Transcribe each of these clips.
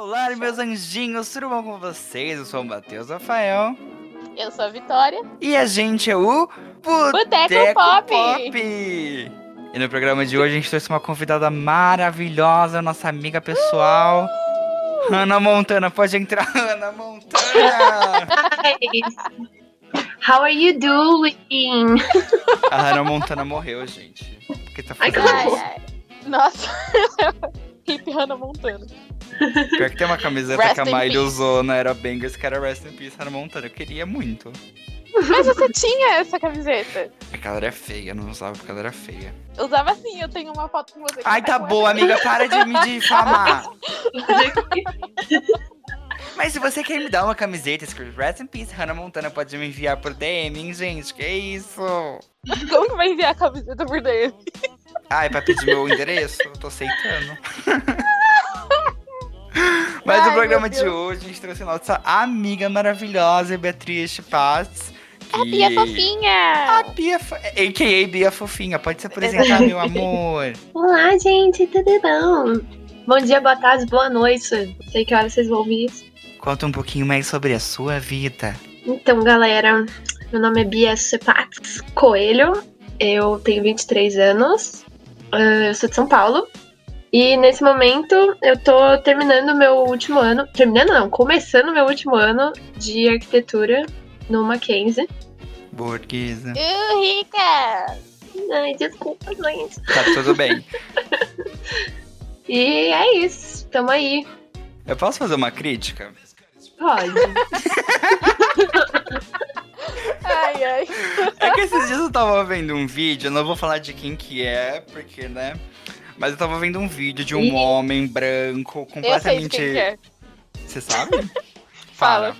Olá, meus anjinhos, tudo bom com vocês? Eu sou o Matheus Rafael. Eu sou a Vitória. E a gente é o Boteco Pop. Pop. E no programa de hoje a gente trouxe uma convidada maravilhosa, nossa amiga pessoal, uh! Hannah Montana. Pode entrar, Hannah Montana! How are you doing? A Hannah Montana morreu, gente. Porque tá fazendo ai, ai. Nossa. Hip Hannah Montana. Pior que tem uma camiseta Rest que a Miley usou na Era Bangers que era Rest in Peace Hannah Montana. Eu queria muito. Mas você tinha essa camiseta? É que ela era feia, eu não usava porque ela era feia. Eu usava assim, eu tenho uma foto com você. Ai, tá com boa, amiga, para de me difamar. Mas se você quer me dar uma camiseta escrito Rest in Peace Hannah Montana, pode me enviar por DM, hein, gente? Que isso? Como que vai enviar a camiseta por dentro? Ai, pra pedir meu endereço? Eu tô aceitando. Mas Ai, no programa de hoje, a gente trouxe a nossa amiga maravilhosa, Beatriz Paz. A Bia fofinha! A Bia, a.k.a. Bia Fofinha. Pode se apresentar, meu amor. Olá, gente, tudo bom? Bom dia, boa tarde, boa noite. Não sei que hora vocês vão ouvir isso. Conta um pouquinho mais sobre a sua vida. Então, galera, meu nome é Bia Sepats Coelho. Eu tenho 23 anos. ah, Eu sou de São Paulo. E nesse momento eu tô terminando meu último ano. Terminando não, começando meu último ano de arquitetura no Mackenzie. Burguesa. Uh, rica! Ai, desculpa, gente. Tá tudo bem. E é isso. Tamo aí. Eu posso fazer uma crítica? Pode. Ai, ai. É que esses dias eu tava vendo um vídeo, eu não vou falar de quem que é, porque, né? Mas eu tava vendo um vídeo de um Ih. homem branco, completamente. é. Você sabe? Fala.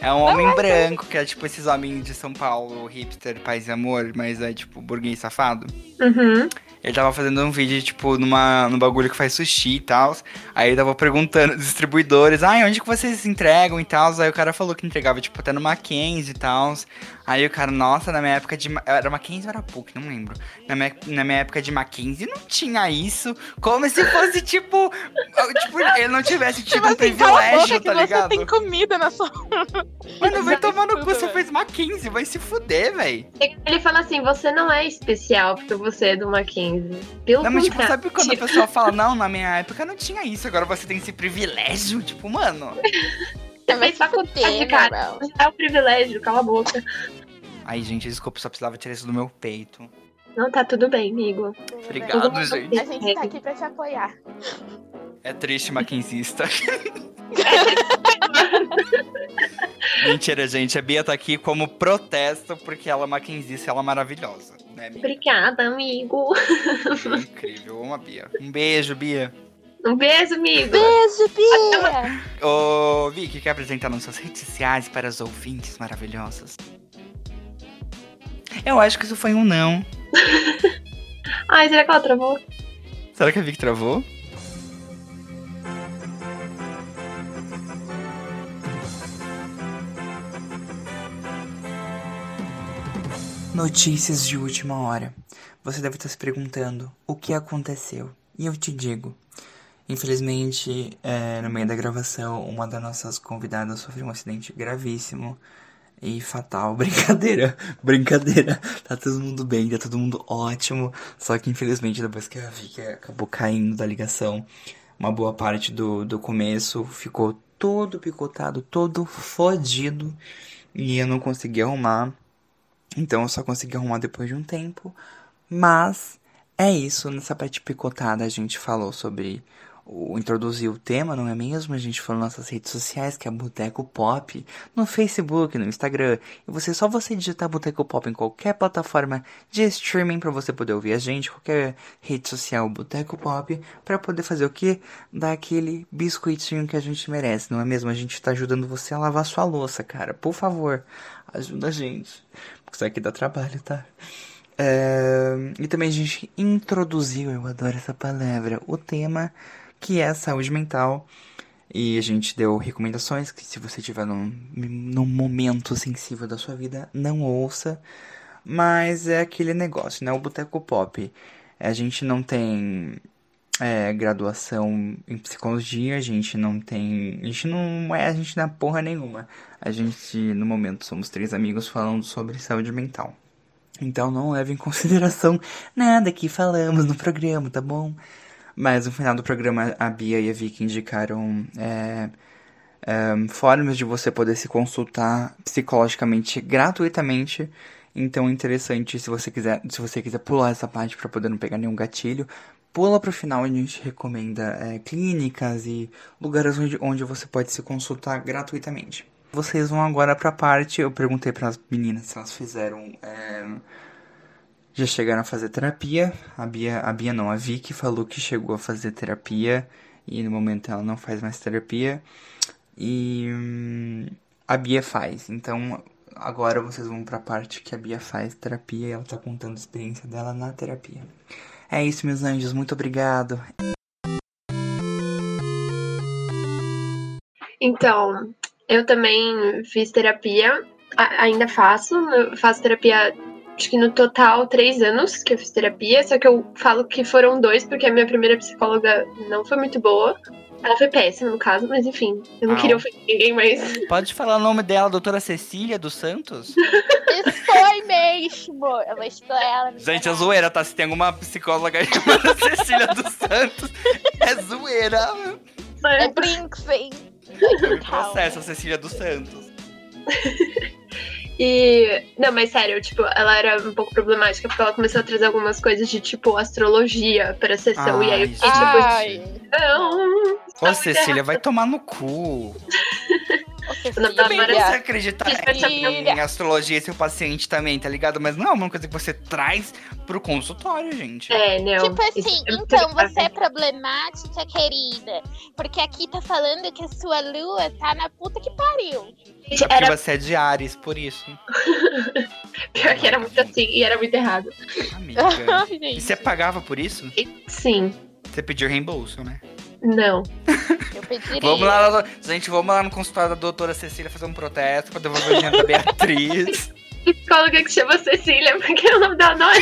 É um homem branco, que é tipo esses homens de São Paulo, hipster, paz e amor, mas é tipo burguês safado. Uhum. Ele tava fazendo um vídeo, tipo, numa, num bagulho que faz sushi e tal. Aí ele tava perguntando aos distribuidores, ai, onde que vocês entregam e tal? Aí o cara falou que entregava, tipo, até no Mackenzie e tal. Aí o cara, nossa, na minha época de. Era Mackenzie ou era PUC? Não lembro. Na minha, na minha época de Mackenzie não tinha isso. Como se fosse, tipo. tipo, ele não tivesse tido Tipo um assim, privilégio, tá você ligado? tem comida na sua... Mano, vai tomar no cu, você velho. fez Mackenzie, vai se fuder, véi. Ele fala assim: você não é especial porque você é do Mackenzie. Pelo Não, mas tipo, sabe quando a pessoa fala, não, na minha época não tinha isso, agora você tem esse privilégio? Tipo, mano. Você fez faculdade, cara. É um privilégio, cala a boca. Ai, gente, desculpa, só precisava tirar isso do meu peito. Não tá tudo bem, amigo. Obrigado, Tudo gente. bem. A gente tá aqui pra te apoiar. É triste, maquinzista. Mentira, gente. A Bia tá aqui como protesto porque ela é maquinzista e ela é maravilhosa. Né? Obrigada, amigo. É incrível. Eu amo a Bia. Um beijo, Bia. Um beijo, amigo. Beijo, Bia! Ô, Vicky, quer apresentar nas suas redes sociais para os ouvintes maravilhosos? Eu acho que isso foi um não. Ai, será que ela travou? Será que a Vicky travou? Notícias de última hora. Você deve estar se perguntando o que aconteceu. E eu te digo. Infelizmente, é, no meio da gravação, uma das nossas convidadas sofreu um acidente gravíssimo e fatal. Brincadeira, brincadeira. Tá todo mundo bem, tá todo mundo ótimo. Só que infelizmente, depois que a Vicky acabou caindo da ligação, uma boa parte do, do começo ficou todo picotado, todo fodido. E eu não consegui arrumar. Então eu só consegui arrumar depois de um tempo. Mas é isso, nessa parte picotada a gente falou sobre o introduzir o tema, não é mesmo? A gente falou nas nossas redes sociais, que é Boteco Pop, no Facebook, no Instagram. E você só você digitar Boteco Pop em qualquer plataforma de streaming para você poder ouvir a gente, qualquer rede social Boteco Pop, para poder fazer o quê? Dar aquele biscoitinho que a gente merece, não é mesmo? A gente tá ajudando você a lavar sua louça, cara. Por favor, ajuda a gente. Porque isso aqui dá trabalho, tá? É, E também a gente introduziu, eu adoro essa palavra, o tema que é saúde mental. E a gente deu recomendações que se você estiver num, num momento sensível da sua vida, não ouça. Mas é aquele negócio, né? O Boteco Pop. A gente não tem é, graduação em psicologia, a gente não tem. A gente não é a gente na porra nenhuma. A gente, no momento, somos três amigos falando sobre saúde mental. Então não leve em consideração nada que falamos no programa, tá bom? Mas no final do programa, a Bia e a Vicky indicaram é, é, formas de você poder se consultar psicologicamente gratuitamente. Então interessante se você quiser, se você quiser pular essa parte para poder não pegar nenhum gatilho, pula pro final a gente recomenda é, clínicas e lugares onde, onde você pode se consultar gratuitamente. Vocês vão agora pra parte. Eu perguntei para as meninas se elas fizeram. É, já chegaram a fazer terapia. A Bia, a Bia não, a Vicky falou que chegou a fazer terapia e no momento ela não faz mais terapia. E hum, a Bia faz. Então agora vocês vão pra parte que a Bia faz terapia e ela tá contando a experiência dela na terapia. É isso, meus anjos, muito obrigado. Então, eu também fiz terapia, ainda faço, faço terapia acho que no total três anos que eu fiz terapia, só que eu falo que foram dois, porque a minha primeira psicóloga não foi muito boa. Ela foi péssima, no caso, mas enfim, eu não Ah. queria ofender ninguém, mas. Pode falar o nome dela, doutora Cecília dos Santos? Isso foi mesmo. Eu vou estudar ela. Gente, é zoeira, tá? Se tem alguma psicóloga aí chamada Cecília dos Santos, é zoeira. É Brinksy. Processo a Cecília dos Santos. E. Não, mas sério, tipo, ela era um pouco problemática porque ela começou a trazer algumas coisas de tipo astrologia pra sessão. e aí eu fiquei tipo, Ai. não. Ô, Cecília, vai tomar no cu. Não, pelo amor de Você Cecília. acredita Cecília. em astrologia e seu paciente também, tá ligado? Mas não é uma coisa que você traz pro consultório, gente. É, não. Tipo assim, é então você é problemática, querida. Porque aqui tá falando que a sua lua tá na puta que pariu. É porque Era você é de Ares, por isso. pior que era muito assim e era muito errado. Amiga. E você pagava por isso? Sim, Você pediu reembolso, né? Não. eu pediria. Vamos lá, gente, vamos lá no consultório da doutora Cecília fazer um protesto pra devolver o dinheiro da Beatriz. Psicóloga que chama Cecília, porque o nome dela não é.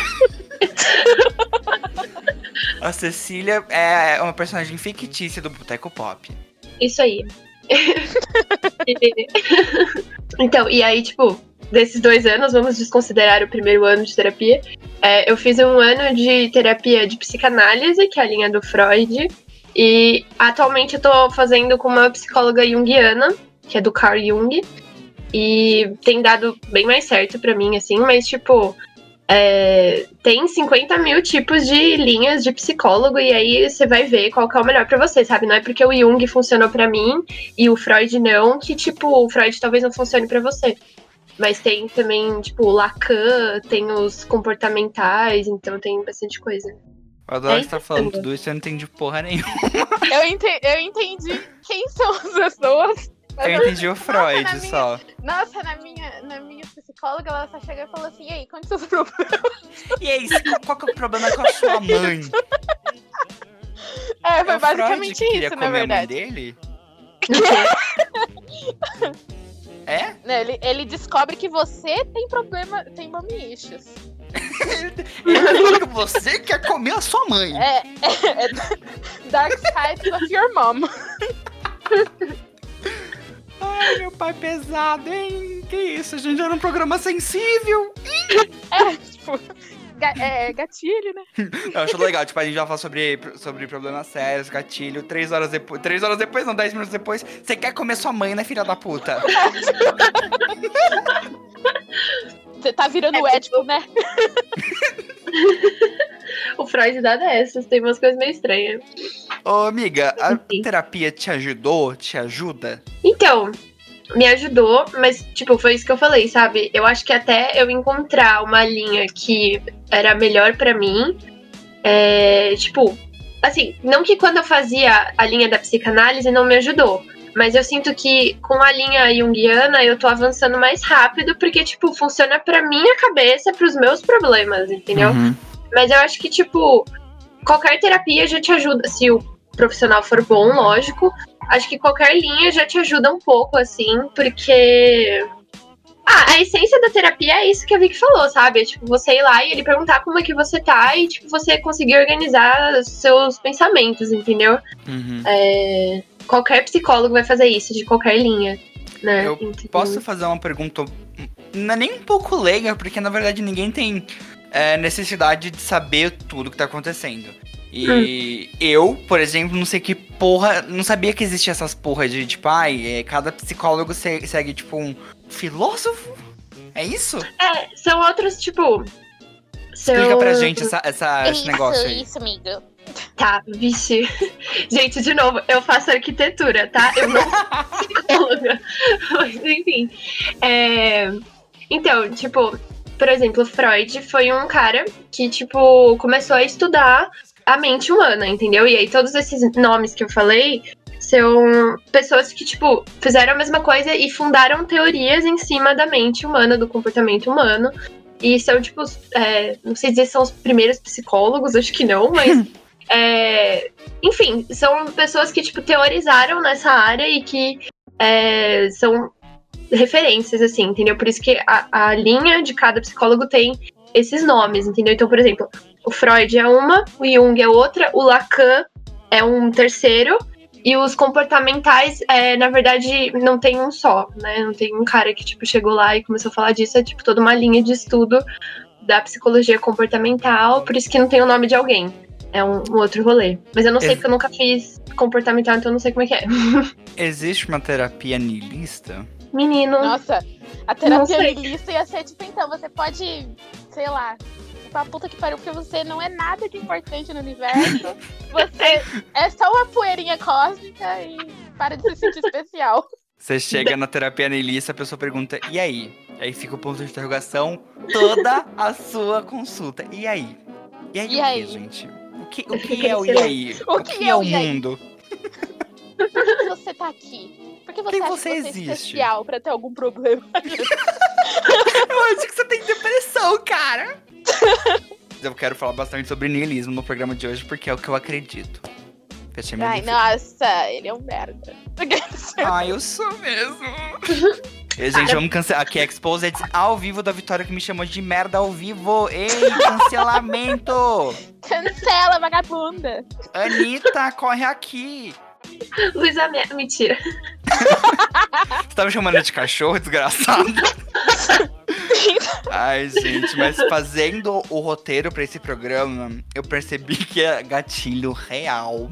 A Cecília é uma personagem fictícia do Boteco Pop. Isso aí. então, e aí, tipo, desses dois anos, vamos desconsiderar o primeiro ano de terapia. é, eu fiz um ano de terapia de psicanálise, que é a linha do Freud. E atualmente eu tô fazendo com uma psicóloga junguiana, que é do Carl Jung. E tem dado bem mais certo pra mim, assim, mas, tipo, é, tem 50 mil tipos de linhas de psicólogo, e aí você vai ver qual que é o melhor pra você, sabe? Não é porque o Jung funcionou pra mim e o Freud não, que, tipo, o Freud talvez não funcione pra você. Mas tem também, tipo, o Lacan, tem os comportamentais, então tem bastante coisa. Eu adoro É estar falando tudo isso, eu não entendi porra nenhuma. Eu, ente- eu entendi quem são as pessoas. Eu entendi o Freud minha- só. Nossa, na minha, na minha psicóloga, ela só chegou e falou assim: e aí, quantos seus problemas? E aí, qual, que é o problema com a sua mãe? É, É foi o Freud basicamente que queria isso, na comer a mãe verdade. dele? É? Né, Ele, ele descobre que você tem problema, tem mommy issues. Ele falou que você quer comer a sua mãe. É, é, é Dark Side of Your Mom. Ai, meu pai pesado, hein? Que isso, a gente era um programa sensível. É, tipo, ga- é, gatilho, né? Eu acho legal, tipo, a gente já fala sobre, sobre problemas sérios, gatilho, três horas depois. Três horas depois, não, dez minutos depois, você quer comer sua mãe, né, filha da puta? Você tá virando Édipo, né? O Freud dá dessas, tem umas coisas meio estranhas. Ô, amiga, a Sim. terapia te ajudou? Te ajuda? Então, me ajudou, mas, tipo, foi isso que eu falei, sabe? Eu acho que até eu encontrar uma linha que era melhor pra mim, é, tipo, assim, não que quando eu fazia a linha da psicanálise não me ajudou, mas eu sinto que com a linha junguiana eu tô avançando mais rápido, porque, tipo, funciona pra minha cabeça, pros meus problemas, entendeu? Uhum. Mas eu acho que, tipo, qualquer terapia já te ajuda. Se o profissional for bom, lógico. Acho que qualquer linha já te ajuda um pouco, assim, porque Ah, a essência da terapia é isso que a Vicky falou, sabe? É, tipo, você ir lá e ele perguntar como é que você tá e, tipo, você conseguir organizar seus pensamentos, entendeu? Uhum. É, qualquer psicólogo vai fazer isso, de qualquer linha, né? Eu Entendeu? Posso fazer uma pergunta, não é nem um pouco leiga, porque na verdade ninguém tem é, necessidade de saber tudo que tá acontecendo. E eu, por exemplo, não sei que porra, não sabia que existia essas porra de, tipo, ai, é, cada psicólogo se- segue, tipo, um filósofo? É isso? É, são outros, tipo. São... Explica pra gente essa, essa- esse isso, negócio aí. isso, amigo. Tá, vixe. Gente, de novo, eu faço arquitetura, tá? Eu não sou psicóloga. Mas, enfim. É, Então, tipo, por exemplo, Freud foi um cara que, tipo, começou a estudar a mente humana, entendeu? E aí todos esses nomes que eu falei são pessoas que, tipo, fizeram a mesma coisa e fundaram teorias em cima da mente humana, do comportamento humano. E são, tipo, é, não sei dizer se são os primeiros psicólogos, acho que não, mas. é, enfim, são pessoas que, tipo, teorizaram nessa área e que é, são referências, assim, entendeu? Por isso que a, a linha de cada psicólogo tem esses nomes, entendeu? Então, por exemplo, o Freud é uma, o Jung é outra, o Lacan é um terceiro, e os comportamentais, é, na verdade, não tem um só, né? Não tem um cara que, tipo, chegou lá e começou a falar disso, é, tipo, toda uma linha de estudo da psicologia comportamental, por isso que não tem o nome de alguém. É um, um outro rolê. Mas eu não sei Ex- porque eu nunca fiz comportamental, então eu não sei como é que é. Existe uma terapia niilista? Menino. Nossa, a terapia sei. milista ia ser tipo, então, você pode, sei lá, pra puta que pariu, porque você não é nada de importante no universo. Você é só uma poeirinha cósmica e para de se sentir especial. Você chega na terapia niilista, a pessoa pergunta, e aí? Aí fica o ponto de interrogação toda a sua consulta. E aí? E aí E o aí? que, gente? O que, o que é o e aí? O O que que é é o mundo? Por que você tá aqui? Por que você Quem acha você que você é especial pra ter algum problema? Eu acho que você tem depressão, cara. Eu quero falar bastante sobre niilismo no programa de hoje, porque é o que eu acredito. Fechei Ai, nossa, ele é um merda. Ah, eu sou mesmo. E, gente, vamos cancelar. Aqui é Exposed ao vivo da Vitória que me chamou de merda ao vivo. Ei, cancelamento! Cancela, vagabunda. Anitta, corre aqui. Luísa Me... Mentira. Você tá me chamando de cachorro, desgraçado? Ai, gente, mas fazendo o roteiro pra esse programa, eu percebi que é gatilho real.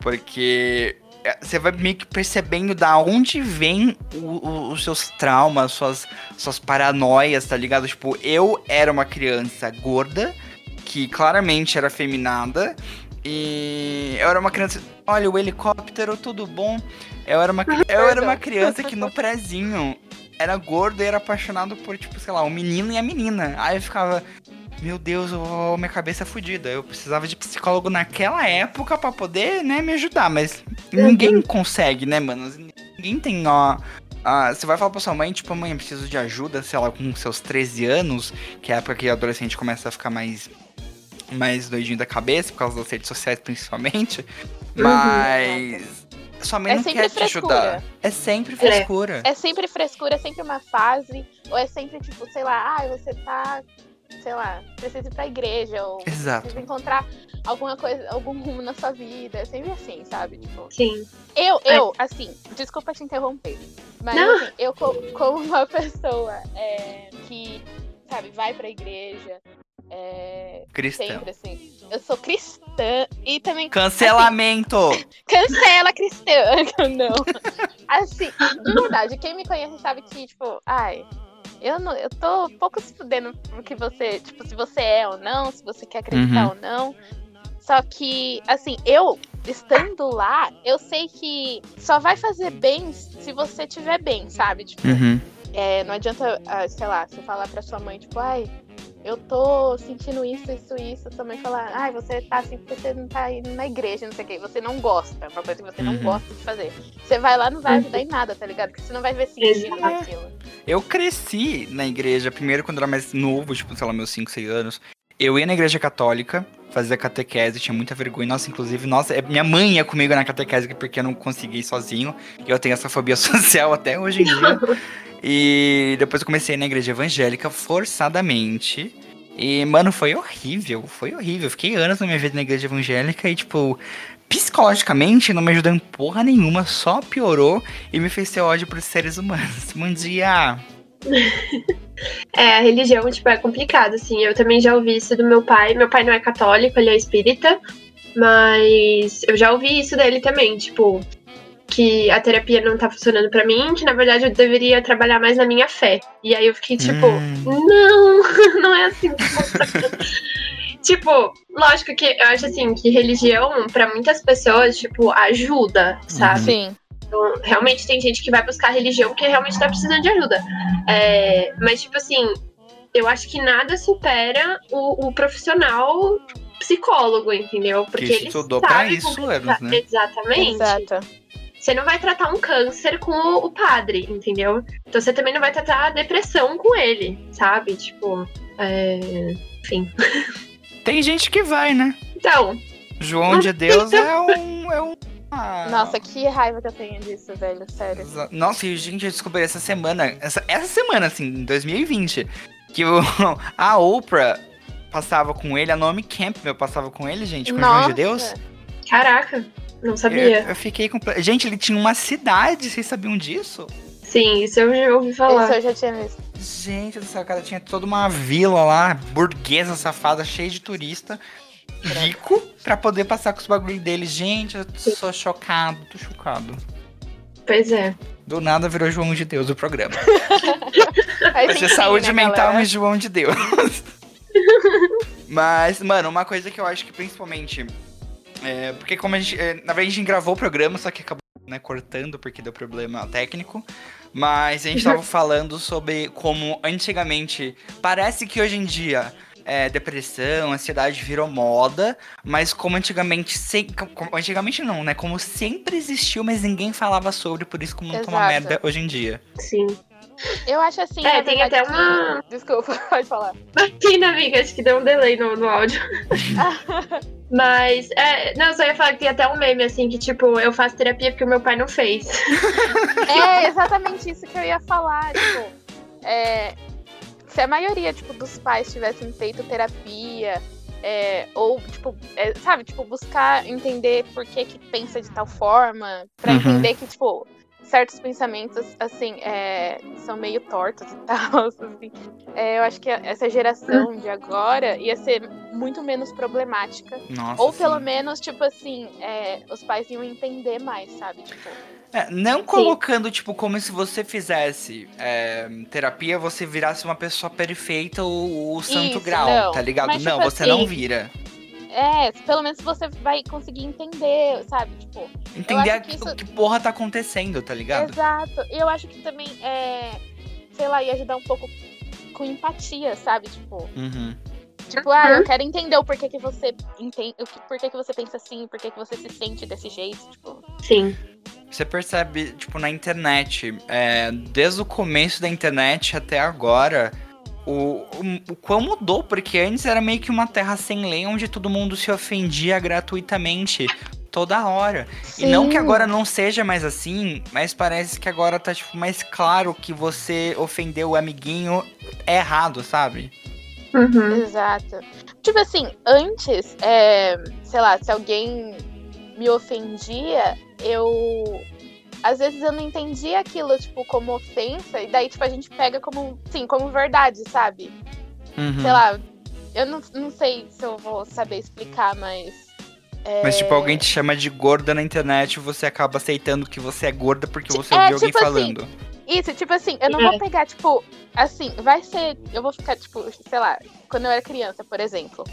Porque é, você vai meio que percebendo da onde vem o- o- os seus traumas, suas, suas paranoias, tá ligado? Tipo, eu era uma criança gorda, que claramente era feminada, e eu era uma criança. Olha, o helicóptero, tudo bom. Eu era uma, eu era uma criança que no prezinho era gordo e era apaixonado por, tipo, sei lá, o menino e a menina. Aí eu ficava, meu Deus, eu- minha cabeça é fodida. Eu precisava de psicólogo naquela época pra poder, né, me ajudar. Mas ninguém consegue, né, mano? Ninguém tem, ó. ah, você vai falar pra sua mãe, tipo, mãe, eu preciso de ajuda, sei lá, com seus 13 anos, que é a época que o adolescente começa a ficar mais, mais doidinho da cabeça, por causa das redes sociais principalmente. Mas. Sua mãe É não sempre quer te frescura. ajudar. É sempre frescura. É sempre frescura, é sempre uma fase. Ou é sempre, tipo, sei lá, ah, você tá, sei lá, precisa ir pra igreja. Ou Exato. precisa encontrar alguma coisa, algum rumo na sua vida. É sempre assim, sabe? Tipo, Sim. eu, eu, assim, desculpa te interromper. Mas assim, eu co- como uma pessoa é, que, sabe, vai pra igreja. É, Cristão. sempre assim. Eu sou cristã e também Cancelamento! Cancela cristã. Não. Assim, de verdade, quem me conhece sabe que, tipo, ai, eu não, eu tô pouco se fudendo porque você, tipo, se você é ou não, se você quer acreditar Uhum. ou não. Só que, assim, eu estando lá, eu sei que só vai fazer bem se você tiver bem, sabe? Tipo, Uhum. é, não adianta, ah, sei lá, você falar pra sua mãe, tipo, ai, eu tô sentindo isso, isso, isso. Sua mãe falar, ai, você tá assim porque você não tá indo na igreja, não sei o quê. Você não gosta, é uma coisa que você não Uhum. gosta de fazer. Você vai lá, não vai ajudar em nada, tá ligado? Porque você não vai ver sentido naquilo. Eu cresci na igreja, primeiro quando eu era mais novo, tipo, sei lá, meus 5, 6 anos. Eu ia na igreja católica, fazia catequese, tinha muita vergonha. Nossa, inclusive, nossa, é- minha mãe ia comigo na catequese porque eu não conseguia ir sozinho. E eu tenho essa fobia social até hoje em dia. E depois eu comecei na igreja evangélica forçadamente. E, mano, foi horrível. Foi horrível. Fiquei anos na minha vida na igreja evangélica e, tipo, psicologicamente não me ajudou em porra nenhuma, só piorou e me fez ter ódio por seres humanos. Bom dia! É, a religião, tipo, é complicado, assim. Eu também já ouvi isso do meu pai. Meu pai não é católico, ele é espírita. Mas eu já ouvi isso dele também, tipo, que a terapia não tá funcionando para mim, que na verdade eu deveria trabalhar mais na minha fé. E aí eu fiquei tipo, hum. não, não é assim que funciona. tipo, lógico que eu acho assim que religião para muitas pessoas, tipo, ajuda, sabe? Sim. Então, realmente tem gente que vai buscar religião porque realmente tá precisando de ajuda. É, mas, tipo assim, eu acho que nada supera o, o profissional psicólogo, entendeu? Porque que ele estudou sabe pra isso, anos, né? Exatamente. Exato. Você não vai tratar um câncer com o, o padre, entendeu? Então você também não vai tratar a depressão com ele, sabe? Tipo, é... enfim. Tem gente que vai, né? Então. João de Deus é um. É um ah. Nossa, que raiva que eu tenho disso, velho, sério. Nossa, e gente, eu descobri essa semana, essa, essa semana, assim, em 2020, que o, a Oprah passava com ele, a Naomi Campbell passava com ele, gente, com Nossa. o João de Deus. Caraca, não sabia. Eu, eu fiquei com. Gente, ele tinha uma cidade, vocês sabiam disso? Sim, isso eu já ouvi falar. Isso eu já tinha visto. Gente do céu, cara tinha toda uma vila lá, burguesa, safada, cheia de turista, rico, pra poder passar com os bagulhos dele. Gente, eu sou chocado, tô chocado. Pois é. Do nada virou João de Deus o programa. Vai ser saúde né, mental galera? e João de Deus. Mas, mano, uma coisa que eu acho que principalmente. É, porque como a gente. é, na verdade, a gente gravou o programa, só que acabou né, cortando porque deu problema técnico. Mas a gente tava falando sobre como antigamente. Parece que hoje em dia. é, depressão, ansiedade virou moda, mas como antigamente, sem, como- antigamente não, né? Como sempre existiu, mas ninguém falava sobre, por isso como não Exato. merda hoje em dia. Sim. Eu acho assim. É, tem até uma- que- Desculpa, pode falar. Imagina, amiga, acho que deu um delay no, no áudio. Mas, é, não, só ia falar que tem até um meme, assim, que tipo, eu faço terapia porque o meu pai não fez. É exatamente isso que eu ia falar. Tipo, é, se a maioria tipo, dos pais tivessem feito terapia, é, ou, tipo, é, sabe, tipo, buscar entender por que, que pensa de tal forma, pra Uhum. entender que, tipo, certos pensamentos, assim, é, são meio tortos e tal, assim. É, eu acho que essa geração de agora ia ser muito menos problemática. Nossa. Ou pelo sim. menos, tipo assim, é, os pais iam entender mais, sabe? Tipo, É, não colocando, tipo, como se você fizesse é, terapia, você virasse uma pessoa perfeita, o, o santo Isso, grau, não. tá ligado? Mas, não, tipo você assim, não vira. É, pelo menos você vai conseguir entender, sabe? Tipo, Entender acho que isso- que porra tá acontecendo, tá ligado? exato. E eu acho que também, é, sei lá, ia ajudar um pouco com empatia, sabe? Tipo, Uhum. tipo, ah, eu Uhum. quero entender o porquê que você entende, o que, por que você pensa assim, por que que você se sente desse jeito, tipo. Sim. Você percebe, tipo, na internet, é, desde o começo da internet até agora, o, o, o quão mudou, porque antes era meio que uma terra sem lei, onde todo mundo se ofendia gratuitamente toda hora. E não que Sim. agora não seja mais assim, mas parece que agora tá, tipo, mais claro que você ofendeu o amiguinho é errado, sabe? Uhum. Exato. Tipo assim, antes, é, sei lá, se alguém me ofendia, eu. Às vezes eu não entendia aquilo, tipo, como ofensa, e daí, tipo, a gente pega como, sim, como verdade, sabe? Uhum. Sei lá, eu não, não sei se eu vou saber explicar, mas. é, Mas, tipo, alguém te chama de gorda na internet e você acaba aceitando que você é gorda porque você É, ouviu alguém tipo assim, falando. Isso, tipo assim, eu não É. vou pegar, tipo, assim, vai ser. Eu vou ficar, tipo, sei lá, quando eu era criança, por exemplo,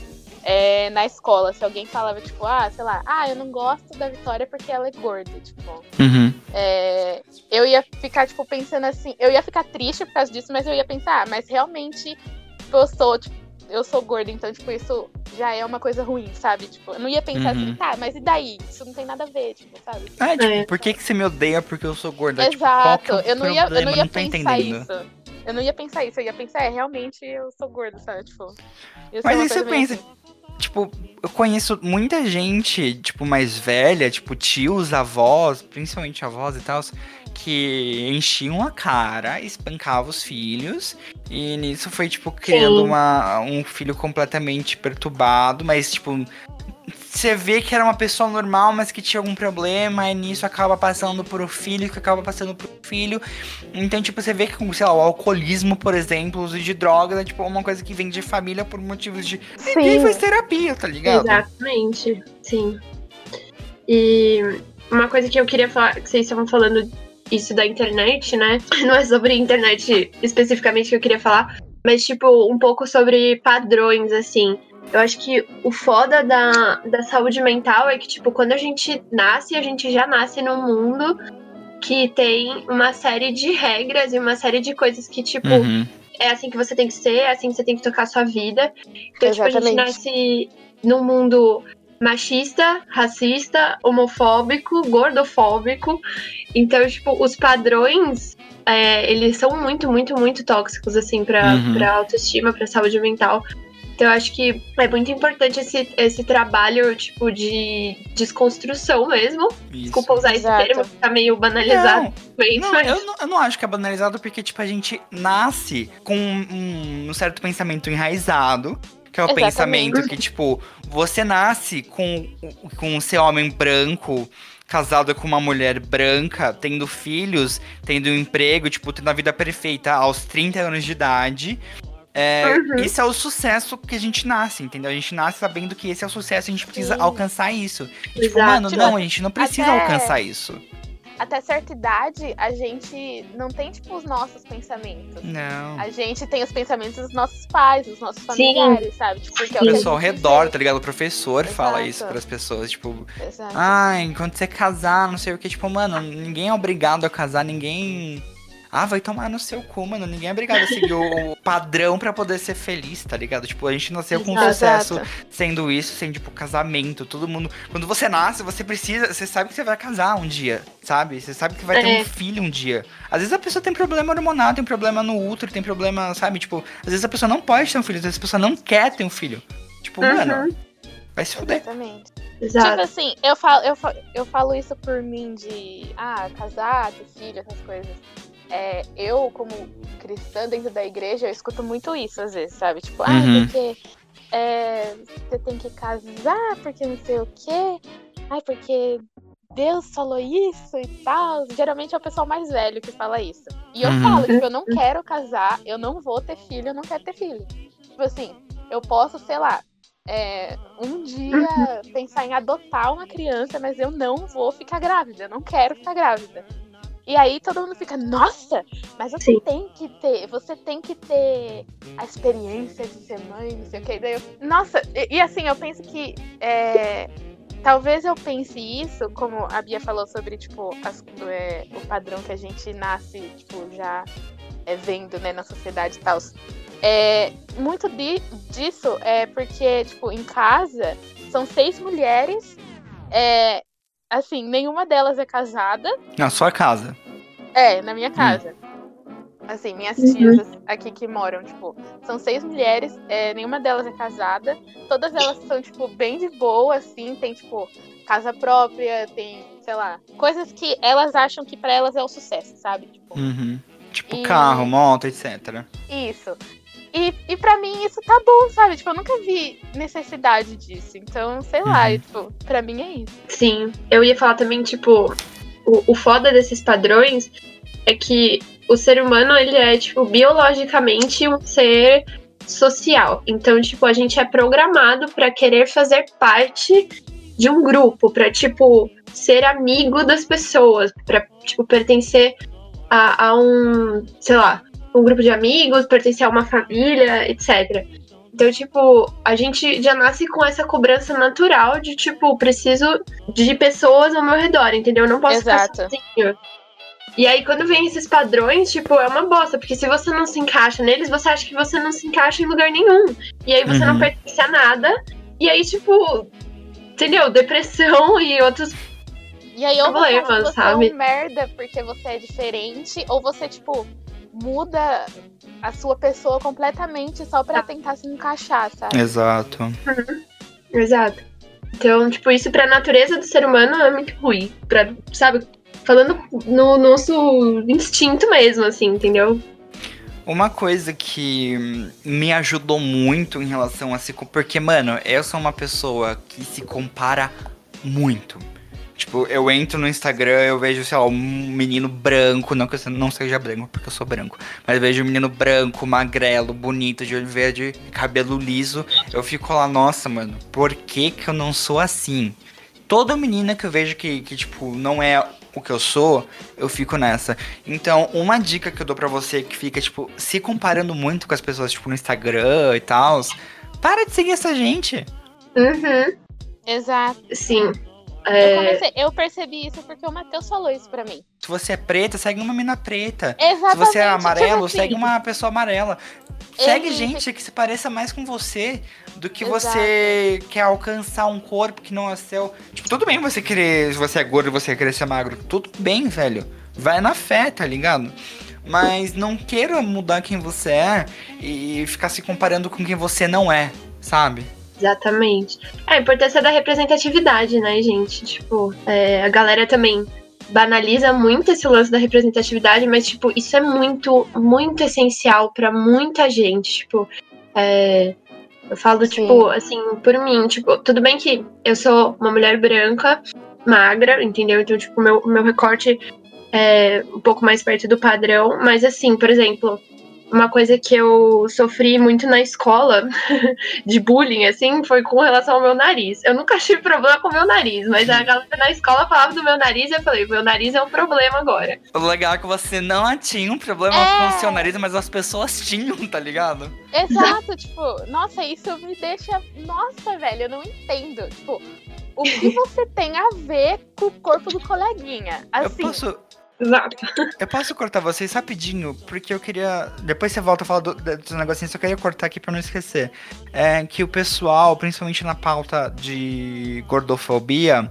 é, na escola, se alguém falava, tipo, ah, sei lá, ah, eu não gosto da Vitória porque ela é gorda, tipo, Uhum. é, eu ia ficar, tipo, pensando assim, eu ia ficar triste por causa disso, mas eu ia pensar, ah, mas realmente tipo, eu sou, tipo, eu sou gorda, então, tipo, isso já é uma coisa ruim, sabe? Tipo, eu não ia pensar Uhum. assim, tá, mas e daí? Isso não tem nada a ver, tipo, sabe? Ah, tipo, É. por que, que você me odeia porque eu sou gorda? Tipo, qual que Exato, é o eu não ia, eu não ia tô pensar entendendo. isso. Eu não ia pensar isso, eu ia pensar, é, realmente eu sou gorda, sabe? Tipo, Mas aí você pensa, assim. Tipo, eu conheço muita gente, tipo, mais velha, tipo, tios, avós, principalmente avós e tal, que enchiam a cara, espancavam os filhos. E nisso foi, tipo, criando uma, um filho completamente perturbado, mas, tipo, você vê que era uma pessoa normal, mas que tinha algum problema, e nisso acaba passando pro filho, que acaba passando pro filho. Então, tipo, você vê que, sei lá, o alcoolismo, por exemplo, o uso de drogas é tipo uma coisa que vem de família por motivos de. Sim. Ninguém faz terapia, tá ligado? Exatamente, sim. E uma coisa que eu queria falar, que vocês estavam falando isso da internet, né? Não é sobre internet especificamente que eu queria falar, mas tipo, um pouco sobre padrões, assim. Eu acho que o foda da, da saúde mental é que, tipo, quando a gente nasce, a gente já nasce num mundo que tem uma série de regras e uma série de coisas que, tipo, Uhum. é assim que você tem que ser, é assim que você tem que tocar a sua vida. Então, tipo, a gente Exatamente. nasce num mundo machista, racista, homofóbico, gordofóbico. Então, tipo, os padrões, é, eles são muito, muito, muito tóxicos, assim, pra, Uhum. pra autoestima, pra saúde mental. Então, eu acho que é muito importante esse, esse trabalho, tipo, de desconstrução mesmo. Isso. Desculpa usar esse Exato. termo, que tá meio banalizado. Não, mas- Não, eu não, eu não acho que é banalizado porque, tipo, a gente nasce com um, um certo pensamento enraizado. Que é o Exatamente. pensamento que, tipo, você nasce com, com ser homem branco, casado com uma mulher branca, tendo filhos, tendo um emprego, tipo, tendo a vida perfeita aos 30 anos de idade. É, Uhum. Isso é o sucesso que a gente nasce, entendeu? A gente nasce sabendo que esse é o sucesso e a gente precisa Sim. alcançar isso. Tipo, Exato. mano, não, a gente não precisa Até- alcançar isso. Até certa idade, a gente não tem, tipo, os nossos pensamentos. Não. A gente tem os pensamentos dos nossos pais, dos nossos familiares, sabe? Tipo, porque é O que pessoal ao redor, tá ligado? O professor fala Exato. isso pras pessoas, tipo, Exato. ai, quando você casar, não sei o que, tipo, mano, ninguém é obrigado a casar, ninguém. Ah, vai tomar no seu cu, mano. Ninguém é obrigado a seguir o padrão pra poder ser feliz, tá ligado? Tipo, a gente nasceu com Exato. sucesso sendo isso, sendo, tipo, casamento, todo mundo. Quando você nasce, você precisa. Você sabe que você vai casar um dia, sabe? Você sabe que vai ter É. um filho um dia. Às vezes a pessoa tem problema hormonal, tem problema no útero, tem problema, sabe? Tipo, às vezes a pessoa não pode ter um filho, às vezes a pessoa não quer ter um filho. Tipo, Uhum. mano, vai se fuder. Exatamente. Exato. Tipo assim, eu falo, eu, fa- eu falo isso por mim de ah, casar, ter filho, essas coisas. É, eu, como cristã dentro da igreja, eu escuto muito isso às vezes, sabe? Tipo, ah, Uhum. porque é, você tem que casar, porque não sei o quê. Ai, porque Deus falou isso e tal. Geralmente é o pessoal mais velho que fala isso. E eu Uhum. falo, tipo, eu não quero casar, eu não vou ter filho, eu não quero ter filho. Tipo assim, eu posso, sei lá, é, um dia pensar em adotar uma criança, mas eu não vou ficar grávida, eu não quero ficar grávida. E aí todo mundo fica, nossa, mas você Sim. tem que ter, você tem que ter a experiência de ser mãe, não sei o que. Daí eu, nossa, e, e assim, eu penso que é, talvez eu pense isso, como a Bia falou sobre, tipo, as- é, o padrão que a gente nasce, tipo, já é, vendo, né, na sociedade e tal. É, muito di- disso é porque, tipo, em casa são seis mulheres, é, assim, nenhuma delas é casada. Na sua casa. É, na minha casa. Assim, minhas tias aqui que moram, tipo, são seis mulheres, é, nenhuma delas é casada. Todas elas são, tipo, bem de boa, assim, tem, tipo, casa própria, tem, sei lá, coisas que elas acham que pra elas é o sucesso, sabe? Tipo, Uhum. Tipo, E- carro, moto, etc. isso. E, e pra mim isso tá bom, sabe? Tipo, eu nunca vi necessidade disso. Então, sei lá, Uhum. tipo, pra mim é isso. Sim, eu ia falar também, tipo, o, o foda desses padrões é que o ser humano, ele é, tipo, biologicamente um ser social. Então, tipo, a gente é programado pra querer fazer parte de um grupo, pra, tipo, ser amigo das pessoas, pra, tipo, pertencer a, a um, sei lá, um grupo de amigos, pertencer a uma família, etc. Então, tipo, a gente já nasce com essa cobrança natural de, tipo, preciso de pessoas ao meu redor, entendeu? Eu não posso Exato. ficar sozinho. E aí, quando vem esses padrões, tipo, é uma bosta, porque se você não se encaixa neles, você acha que você não se encaixa em lugar nenhum. E aí você Uhum. não pertence a nada. E aí, tipo, entendeu? Depressão e outros. E aí, ou você, Problemas, você sabe? é um merda porque você é diferente, ou você, tipo, muda a sua pessoa completamente só pra tentar se encaixar, sabe? Exato. Exato. Então, tipo, isso pra natureza do ser humano é muito ruim. Pra, sabe? falando no nosso instinto mesmo, assim, entendeu? Uma coisa que me ajudou muito em relação a se. Porque, mano, eu sou uma pessoa que se compara muito. Tipo, eu entro no Instagram, eu vejo, sei lá, um menino branco, não que eu não seja branco, porque eu sou branco, mas eu vejo um menino branco, magrelo, bonito, de olho verde, cabelo liso. Eu fico lá, nossa, mano, por que que eu não sou assim? Toda menina que eu vejo que, que tipo, não é o que eu sou, eu fico nessa. Então, uma dica que eu dou pra você que fica, tipo, se comparando muito com as pessoas, tipo, no Instagram e tal, para de seguir essa gente. Uhum. Exato. Sim. Eu, É, comecei- eu percebi isso porque o Matheus falou isso pra mim. Se você é preta, segue uma mina preta. Exatamente. Se você é tipo amarelo, assim, segue uma pessoa amarela. Segue Ele- gente que se pareça mais com você do que Exato. você quer alcançar um corpo que não é seu. Tipo, tudo bem você querer, se você é gordo e você querer ser magro. Tudo bem, velho. Vai na fé, tá ligado? Mas não queira mudar quem você é e ficar se comparando com quem você não é, sabe? Exatamente. É, a importância da representatividade, né, gente? Tipo, é, a galera também banaliza muito esse lance da representatividade, mas, tipo, isso é muito, muito essencial pra muita gente. Tipo, é, eu falo, Sim. tipo, assim, por mim, tipo, tudo bem que eu sou uma mulher branca, magra, entendeu? Então, tipo, meu, meu recorte é um pouco mais perto do padrão, mas assim, por exemplo, uma coisa que eu sofri muito na escola de bullying, assim, foi com relação ao meu nariz. Eu nunca tive problema com o meu nariz, mas a galera na escola falava do meu nariz e eu falei, meu nariz é um problema agora. O legal é que você não tinha um problema É. com o seu nariz, mas as pessoas tinham, tá ligado? Exato, tipo, nossa, isso me deixa. Nossa, velho, eu não entendo. Tipo, o que você tem a ver com o corpo do coleguinha? Eu Assim, posso, Exato. Eu posso cortar vocês rapidinho, porque eu queria. Depois você volta a falar do, negocinhos, só queria cortar aqui pra não esquecer. É que o pessoal, principalmente na pauta de gordofobia,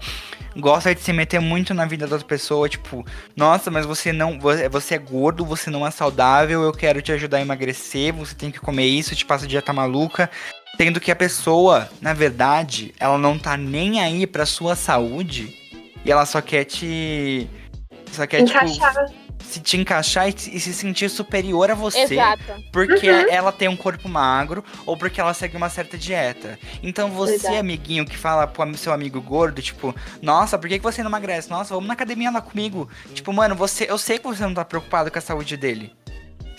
gosta de se meter muito na vida da outra pessoa, tipo, nossa, mas você não. vo- Você é gordo, você não é saudável, eu quero te ajudar a emagrecer, você tem que comer isso, te passa dieta maluca. Sendo que a pessoa, na verdade, ela não tá nem aí pra sua saúde e ela só quer te. Só quer, tipo, Encaixar. se te encaixar e, se sentir superior a você exato. porque Uhum. ela tem um corpo magro ou porque ela segue uma certa dieta. Então você, Exato. amiguinho, que fala pro seu amigo gordo, tipo, nossa, por que, que você não emagrece? Nossa, vamos na academia lá comigo. Tipo, mano, você, eu sei que você não tá preocupado com a saúde dele.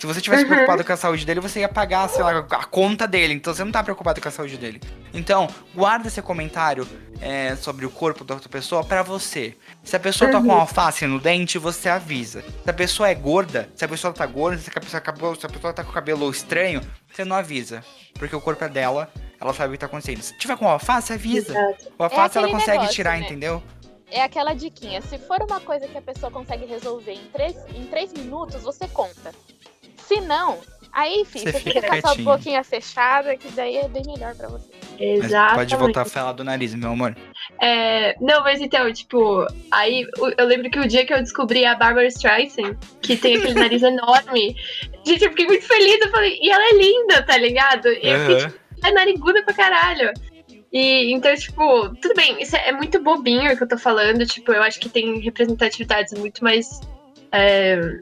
Se você tivesse Uhum. preocupado com a saúde dele, você ia pagar, sei lá, a conta dele. Então você não tá preocupado com a saúde dele. Então, guarda esse comentário é, sobre o corpo da outra pessoa pra você. Se a pessoa tá com Uhum. alface no dente, você avisa. Se a pessoa é gorda, se a pessoa tá gorda, se a pessoa, acabou, se a pessoa tá com o cabelo estranho, você não avisa. Porque o corpo é dela, ela sabe o que tá acontecendo. Se tiver com alface, avisa. Exato. O alface ela aquele consegue negócio, tirar, né? entendeu? É aquela diquinha. Se for uma coisa que a pessoa consegue resolver em três, em três minutos, você conta. Se não, aí, filho, Você você, fica fica com a sua boquinha fechada, que daí é bem melhor pra você. Exato. pode voltar a falar do nariz, meu amor. É, não, mas então, tipo, aí eu lembro que o dia que eu descobri a Barbara Streisand, que tem aquele nariz enorme, gente, eu fiquei muito feliz, eu falei, e ela é linda, tá ligado? E eu fiquei, tipo, é nariguda pra caralho. E então, tipo, tudo bem, isso é, é muito bobinho o que eu tô falando, tipo, eu acho que tem representatividades muito mais é,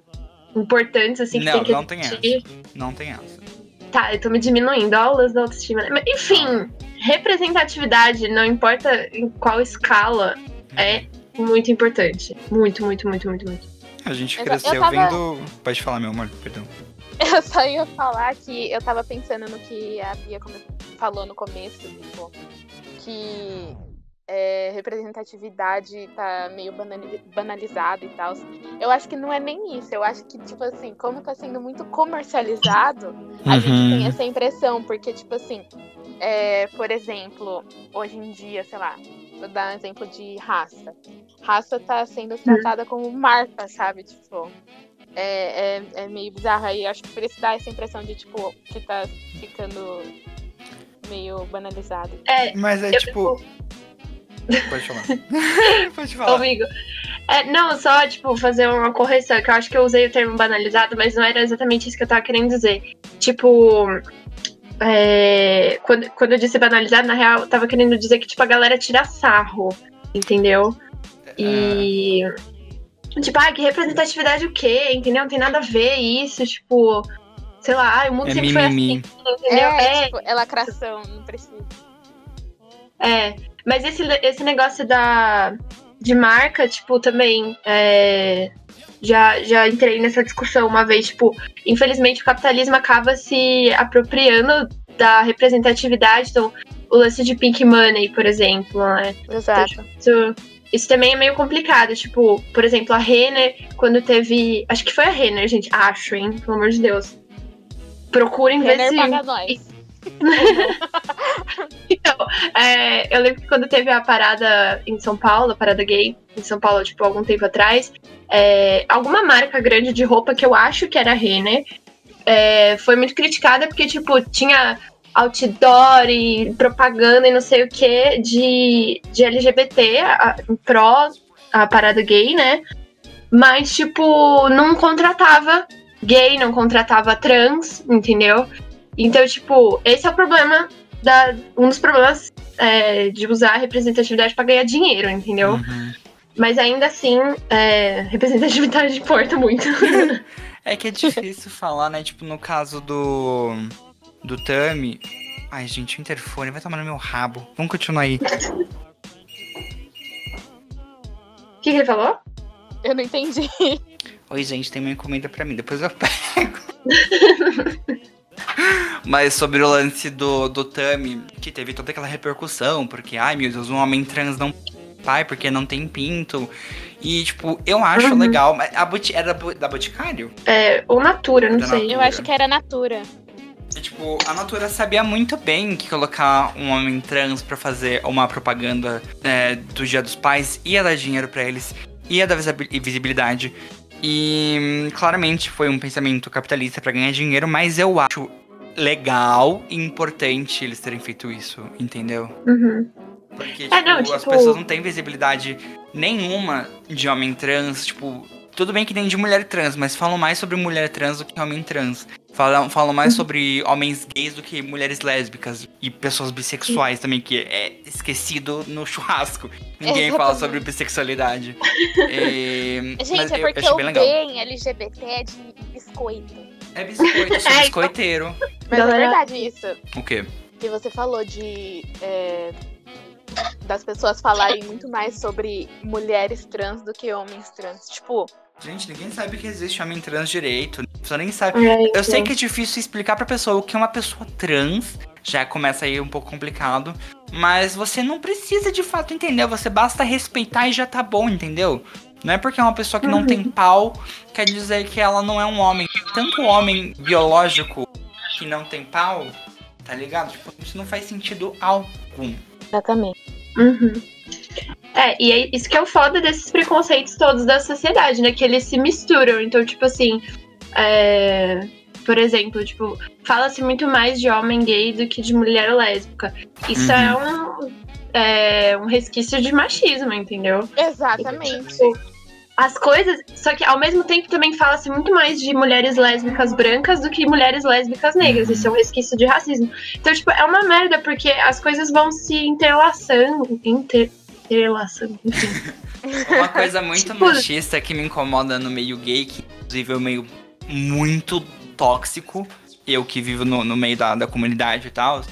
importantes, assim, que Não, tem que não tem existir. Não tem essa. Tá, eu tô me diminuindo, aulas da autoestima. Mas, enfim, representatividade, não importa em qual escala, é muito importante. Muito, muito, muito, muito, muito. A gente Eu- eu cresceu tava- vendo. Pode falar, meu amor, perdão. Eu só ia falar que eu tava pensando no que a Bia falou no começo, tipo, que é, representatividade tá meio banali- banalizado e tal. Eu acho que não é nem isso. Eu acho que, tipo assim, como tá sendo muito comercializado, a gente Uhum. tem essa impressão, porque, tipo assim, é, por exemplo, hoje em dia, sei lá, vou dar um exemplo de raça. Raça tá sendo tratada como marca, sabe? Tipo, é, é, é meio bizarro. Aí acho que por isso dá essa impressão de, tipo, que tá ficando meio banalizado. É, Mas é eu tipo. Pode falar. Pode falar. amigo. É, não, só, tipo, fazer uma correção, que eu acho que eu usei o termo banalizado, mas não era exatamente isso que eu tava querendo dizer. Tipo, é, quando, quando eu disse banalizado, na real, eu tava querendo dizer que, tipo, a galera tira sarro, entendeu? E. Tipo, ah, que representatividade o quê? Entendeu? Não tem nada a ver isso, tipo. Sei lá, ah, o mundo É sempre foi mimimi. assim, entendeu? É, tipo, é lacração, não precisa. É, mas esse, esse negócio da, de marca, tipo, também é, já, já entrei nessa discussão uma vez, tipo, infelizmente o capitalismo acaba se apropriando da representatividade, então o lance de pink money, por exemplo, né? Exato. Isso, isso também é meio complicado, tipo, por exemplo, a Renner, quando teve, acho que foi a Renner, gente, acho, hein, pelo amor de Deus. Procurem ver Renner se... paga nós. Então, é, eu lembro que quando teve a parada em São Paulo, a parada gay em São Paulo, tipo, algum tempo atrás, é, alguma marca grande de roupa que eu acho que era Renner, é, foi muito criticada porque, tipo, tinha outdoor e propaganda e não sei o que de, de LGBT a, pró a parada gay, né? Mas, tipo, não contratava gay, não contratava trans, entendeu? Então, tipo, esse é o problema da, um dos problemas é, de usar a representatividade para ganhar dinheiro, entendeu? Uhum. Mas ainda assim, é, representatividade importa muito. É que é difícil falar, né? Tipo, no caso do. Do Tami. Ai, gente, o interfone vai tomar no meu rabo. Vamos continuar aí. O que, que ele falou? Eu não entendi. Oi, gente, tem uma encomenda pra mim, depois eu pego. Mas sobre o lance do, do Tami, que teve toda aquela repercussão, porque, ai meu Deus, um homem trans não pai porque não tem pinto. E, tipo, eu acho Uhum. legal. Mas a Boti- era da, da Boticário? É, ou Natura, não Da sei. Natura. Eu acho que era Natura. E, tipo, a Natura sabia muito bem que colocar um homem trans pra fazer uma propaganda é, do Dia dos Pais ia dar dinheiro pra eles, ia dar visibi- visibilidade. E hum, claramente foi um pensamento capitalista pra ganhar dinheiro, mas eu acho legal e importante eles terem feito isso, entendeu? Uhum. Porque, É, não, tipo, as tipo- pessoas não têm visibilidade nenhuma de homem trans, tipo, tudo bem que tem de mulher trans, mas falam mais sobre mulher trans do que homem trans. Falam, falam mais sobre homens gays do que mulheres lésbicas e pessoas bissexuais também, que é esquecido no churrasco. Ninguém fala sobre bissexualidade. É, mas Gente, é eu- eu porque achei o bem LGBT é de biscoito. É biscoito, eu sou É, biscoiteiro. Mas Galera- é verdade isso. O quê? Que você falou de. é, das pessoas falarem muito mais sobre mulheres trans do que homens trans. Tipo, Gente, ninguém sabe que existe homem trans direito. A pessoa nem sabe. É, Eu sei que é difícil explicar pra pessoa o que é uma pessoa trans, já começa aí um pouco complicado, mas você não precisa de fato entender, você basta respeitar e já tá bom, entendeu? Não é porque é uma pessoa que não Uhum. tem pau, quer dizer que ela não é um homem. Tanto homem biológico que não tem pau, tá ligado? Tipo, isso não faz sentido algum. exatamente. Uhum. É, e é isso que é o foda desses preconceitos todos da sociedade, né? Que eles se misturam. Então, tipo assim, é, por exemplo, tipo, fala-se muito mais de homem gay do que de mulher lésbica. Isso Uhum. é um, é um resquício de machismo, entendeu? Exatamente. Tipo, As coisas. Só que ao mesmo tempo também fala-se muito mais de mulheres lésbicas brancas do que mulheres lésbicas negras. Isso é um resquício de racismo. Então, tipo, é uma merda, porque as coisas vão se interlaçando. Inter, interlaçando, enfim. Uma coisa muito Tipo- machista que me incomoda no meio gay, que inclusive é um meio muito tóxico, eu que vivo no, no meio da, da comunidade e tal.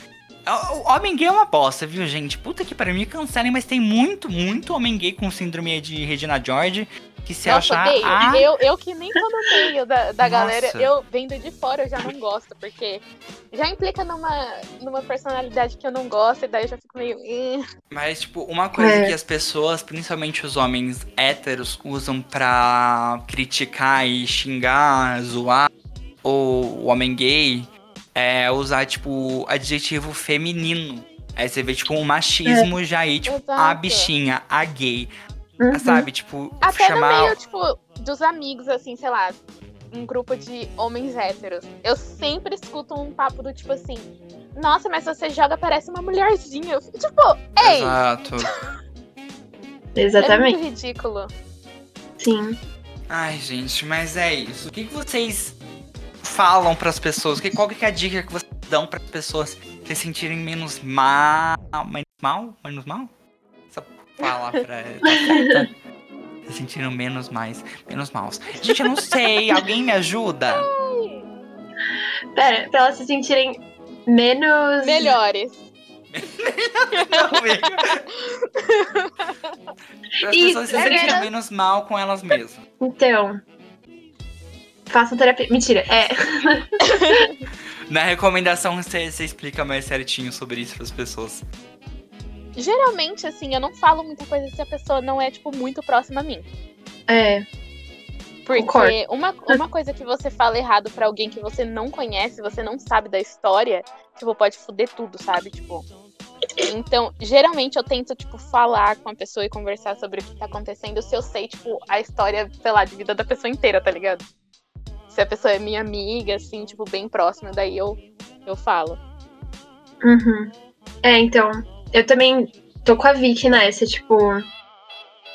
O homem gay é uma bosta, viu, gente? Puta que pariu, me cancelem, mas tem muito, muito homem gay com síndrome de Regina George que se Nossa, achar. odeio. Ah, Eu, eu que nem tô no meio da, da Nossa. galera, eu vendo de fora eu já não gosto, porque já implica numa, numa personalidade que eu não gosto, e daí eu já fico meio. "Ih". Mas, tipo, uma coisa É. que as pessoas, principalmente os homens héteros, usam pra criticar e xingar, zoar ou o homem gay é usar, tipo, adjetivo feminino. Aí você vê, tipo, um machismo já aí, tipo, a Exato. bichinha, a gay. Uhum. Sabe? Tipo, Até chamar. no meio, tipo, dos amigos, assim, sei lá, um grupo de homens héteros. Eu sempre escuto um papo do tipo assim, nossa, mas você joga, parece uma mulherzinha. Eu fico, tipo, ei! Exato. É Exatamente, muito ridículo. sim. Ai, gente, mas é isso. O que, que vocês falam pras pessoas? Que, qual que é a dica que vocês dão pras pessoas se sentirem menos mal? Menos mal? Menos mal? Tá certa? se sentindo menos mais, menos maus. Gente, eu não sei, alguém me ajuda? Pera, pra elas se sentirem menos. Melhores. Não, as Isso, pessoas se é sentirem verdade. menos mal com elas mesmas. Então. Façam terapia. Mentira, é. Na recomendação você, você explica mais certinho sobre isso para as pessoas. Geralmente, assim, eu não falo muita coisa se a pessoa não é, tipo, muito próxima a mim. É. Porque Concordo. uma, uma coisa que você fala errado pra alguém que você não conhece, você não sabe da história, tipo, pode foder tudo, sabe? Tipo. Então, geralmente eu tento, tipo, falar com a pessoa e conversar sobre o que tá acontecendo se eu sei, tipo, a história, sei lá, de vida da pessoa inteira, tá ligado? Se a pessoa é minha amiga, assim, tipo, bem próxima, daí eu, eu falo. Uhum. É, então. Eu também tô com a Vicky nessa, tipo.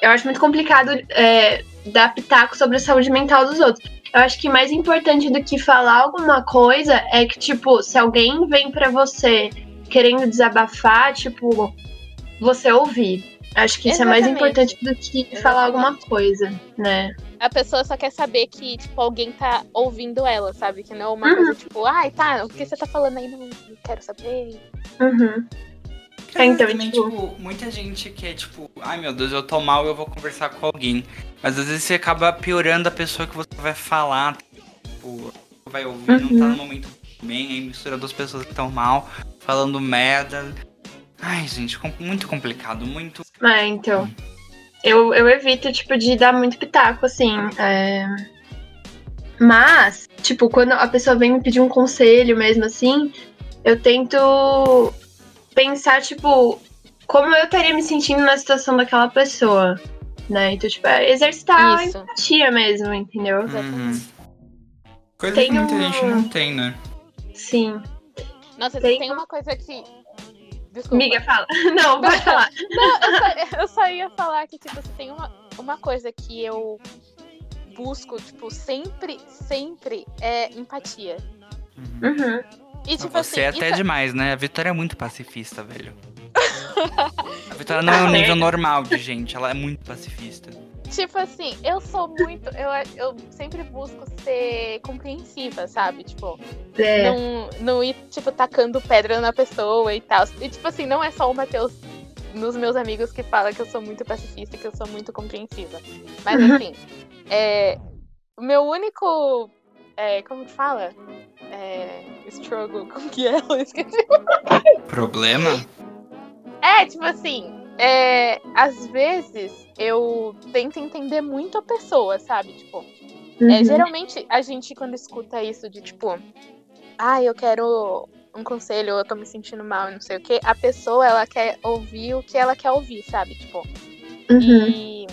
Eu acho muito complicado é, dar pitaco sobre a saúde mental dos outros. Eu acho que mais importante do que falar alguma coisa é que, tipo, se alguém vem pra você querendo desabafar, tipo, você ouvir. Acho que isso é mais Exatamente. importante do que falar alguma coisa, né? A pessoa só quer saber que, tipo, alguém tá ouvindo ela, sabe? Que não é uma Uhum. coisa tipo, ai, tá, o que você tá falando aí? Não, não quero saber. Uhum. É, então, também, tipo- tipo, muita gente que é tipo, ai meu Deus, eu tô mal, eu vou conversar com alguém. Mas às vezes você acaba piorando a pessoa que você vai falar. Tipo, vai ouvir, não tá Uhum. no momento bem, aí mistura duas pessoas que estão mal, falando merda. Ai, gente, muito complicado, muito. É, então. Eu, eu evito, tipo, de dar muito pitaco, assim. é. Mas, tipo, quando a pessoa vem me pedir um conselho mesmo, assim, eu tento pensar, tipo, como eu estaria me sentindo na situação daquela pessoa, né? Então, tipo, é exercitar a Isso. empatia mesmo, entendeu? Uhum. Coisa Tem que muita um- gente não tem, né? Sim. Nossa, Tem- tem uma coisa que. Desculpa. Amiga, fala. Não, pode falar. Não, eu só, eu só ia falar que, tipo, tem uma, uma coisa que eu busco, tipo, sempre, sempre é empatia. Uhum. E, tipo Você assim, é até isso- demais, né? A Vitória é muito pacifista, velho. A Vitória não é um nível normal de gente, ela é muito pacifista. tipo assim, eu sou muito. Eu, eu sempre busco ser compreensiva, sabe? Tipo, É. não, não ir, tipo, tacando pedra na pessoa e tal. E, tipo assim, não é só o Matheus nos meus amigos que fala que eu sou muito pacifista, que eu sou muito compreensiva. Mas, assim, é, o meu único. É, como que fala? É, struggle, como que é? Eu esqueci. Problema? É, tipo assim, é, às vezes eu tento entender muito a pessoa, sabe? Tipo, é, Uhum. geralmente a gente, quando escuta isso de tipo, ah, eu quero um conselho, eu tô me sentindo mal e não sei o que, a pessoa ela quer ouvir o que ela quer ouvir, sabe? Tipo, Uhum. e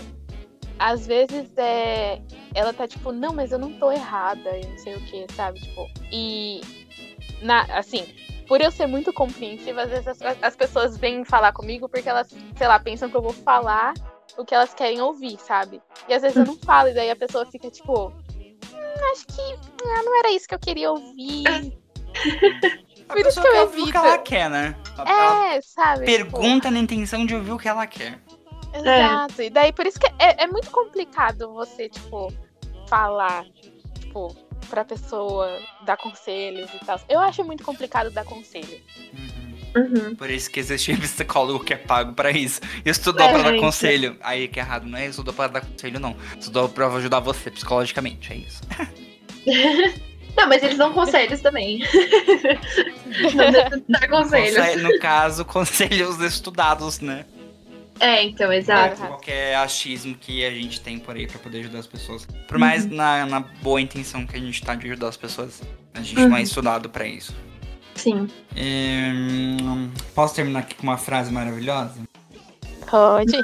às vezes é, ela tá tipo, não, mas eu não tô errada e não sei o que, sabe? Tipo, e na, assim, por eu ser muito compreensiva, às vezes as, as pessoas vêm falar comigo porque elas, sei lá, pensam que eu vou falar o que elas querem ouvir, sabe? E às vezes eu não falo, e daí a pessoa fica tipo, "Hum, acho que ah, não era isso que eu queria ouvir. A Por isso que eu quer ouvir o que ela quer, né? Ela É, sabe? Tipo, pergunta na intenção de ouvir o que ela quer. Exato. E daí por isso que é, é muito complicado você, tipo, falar, tipo, pra pessoa dar conselhos e tal. Eu acho muito complicado dar conselho. Uhum. Por isso que existe psicólogo que é pago pra isso. Estudou É, pra dar gente. conselho. Aí que é errado, não é estudou pra dar conselho, não. Estudou pra ajudar você psicologicamente, é isso. Não, mas eles dão conselhos também. não dar conselhos. Conselho- no caso, conselhos estudados, né? É, então, exato. Exato. Qualquer achismo que a gente tem por aí pra poder ajudar as pessoas. Por mais Uhum. na, na boa intenção que a gente tá de ajudar as pessoas, a gente não é Uhum. estudado pra isso. Sim. Hum, posso terminar aqui com uma frase maravilhosa? Pode.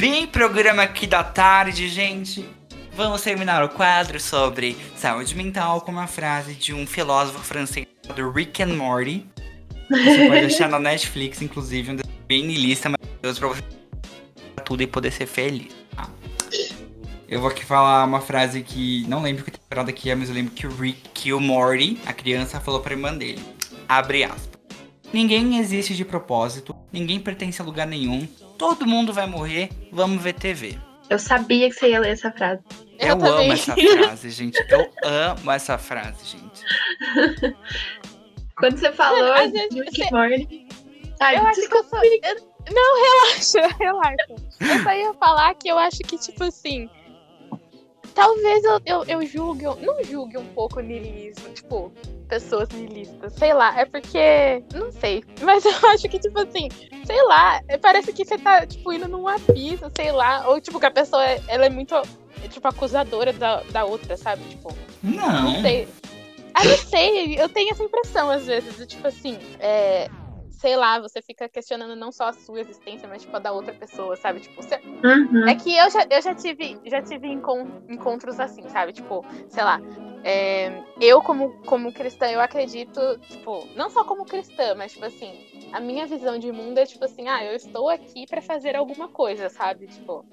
Bem programa aqui da tarde, gente. Vamos terminar o quadro sobre saúde mental com uma frase de um filósofo francês chamado Rick and Morty. Você pode achar na Netflix, inclusive, um bem niilista, maravilhoso pra você tudo e poder ser feliz. tá? Eu vou aqui falar uma frase que não lembro que temporada que é, mas eu lembro que o Rick, que o Morty, a criança, falou pra irmã dele. Abre aspas. Ninguém existe de propósito, ninguém pertence a lugar nenhum, todo mundo vai morrer, vamos ver TV. Eu sabia que você ia ler essa frase. Eu, eu amo essa frase, gente. Eu amo essa frase, gente. Quando você falou Mano, de Rick Morty. Ai, eu acho que eu sou. Eu... Não, relaxa, relaxa. Eu só ia falar que eu acho que, tipo assim. Talvez eu, eu, eu julgue, não julgue um pouco o niilismo, tipo, pessoas niilistas, sei lá, é porque, não sei, mas eu acho que, tipo assim, sei lá, parece que você tá, tipo, indo num abismo, sei lá, ou, tipo, que a pessoa, ela é muito, é, tipo, acusadora da, da outra, sabe, tipo, não, não sei, ah, não sei, eu tenho essa impressão às vezes, tipo assim, é, sei lá, você fica questionando não só a sua existência, mas tipo a da outra pessoa, sabe? Tipo, você... uhum. é que eu já, eu já tive, já tive encontros assim, sabe? Tipo, sei lá, é, eu como, como cristã, eu acredito, tipo, não só como cristã, mas tipo assim, a minha visão de mundo é tipo assim, ah, eu estou aqui para fazer alguma coisa, sabe? Tipo,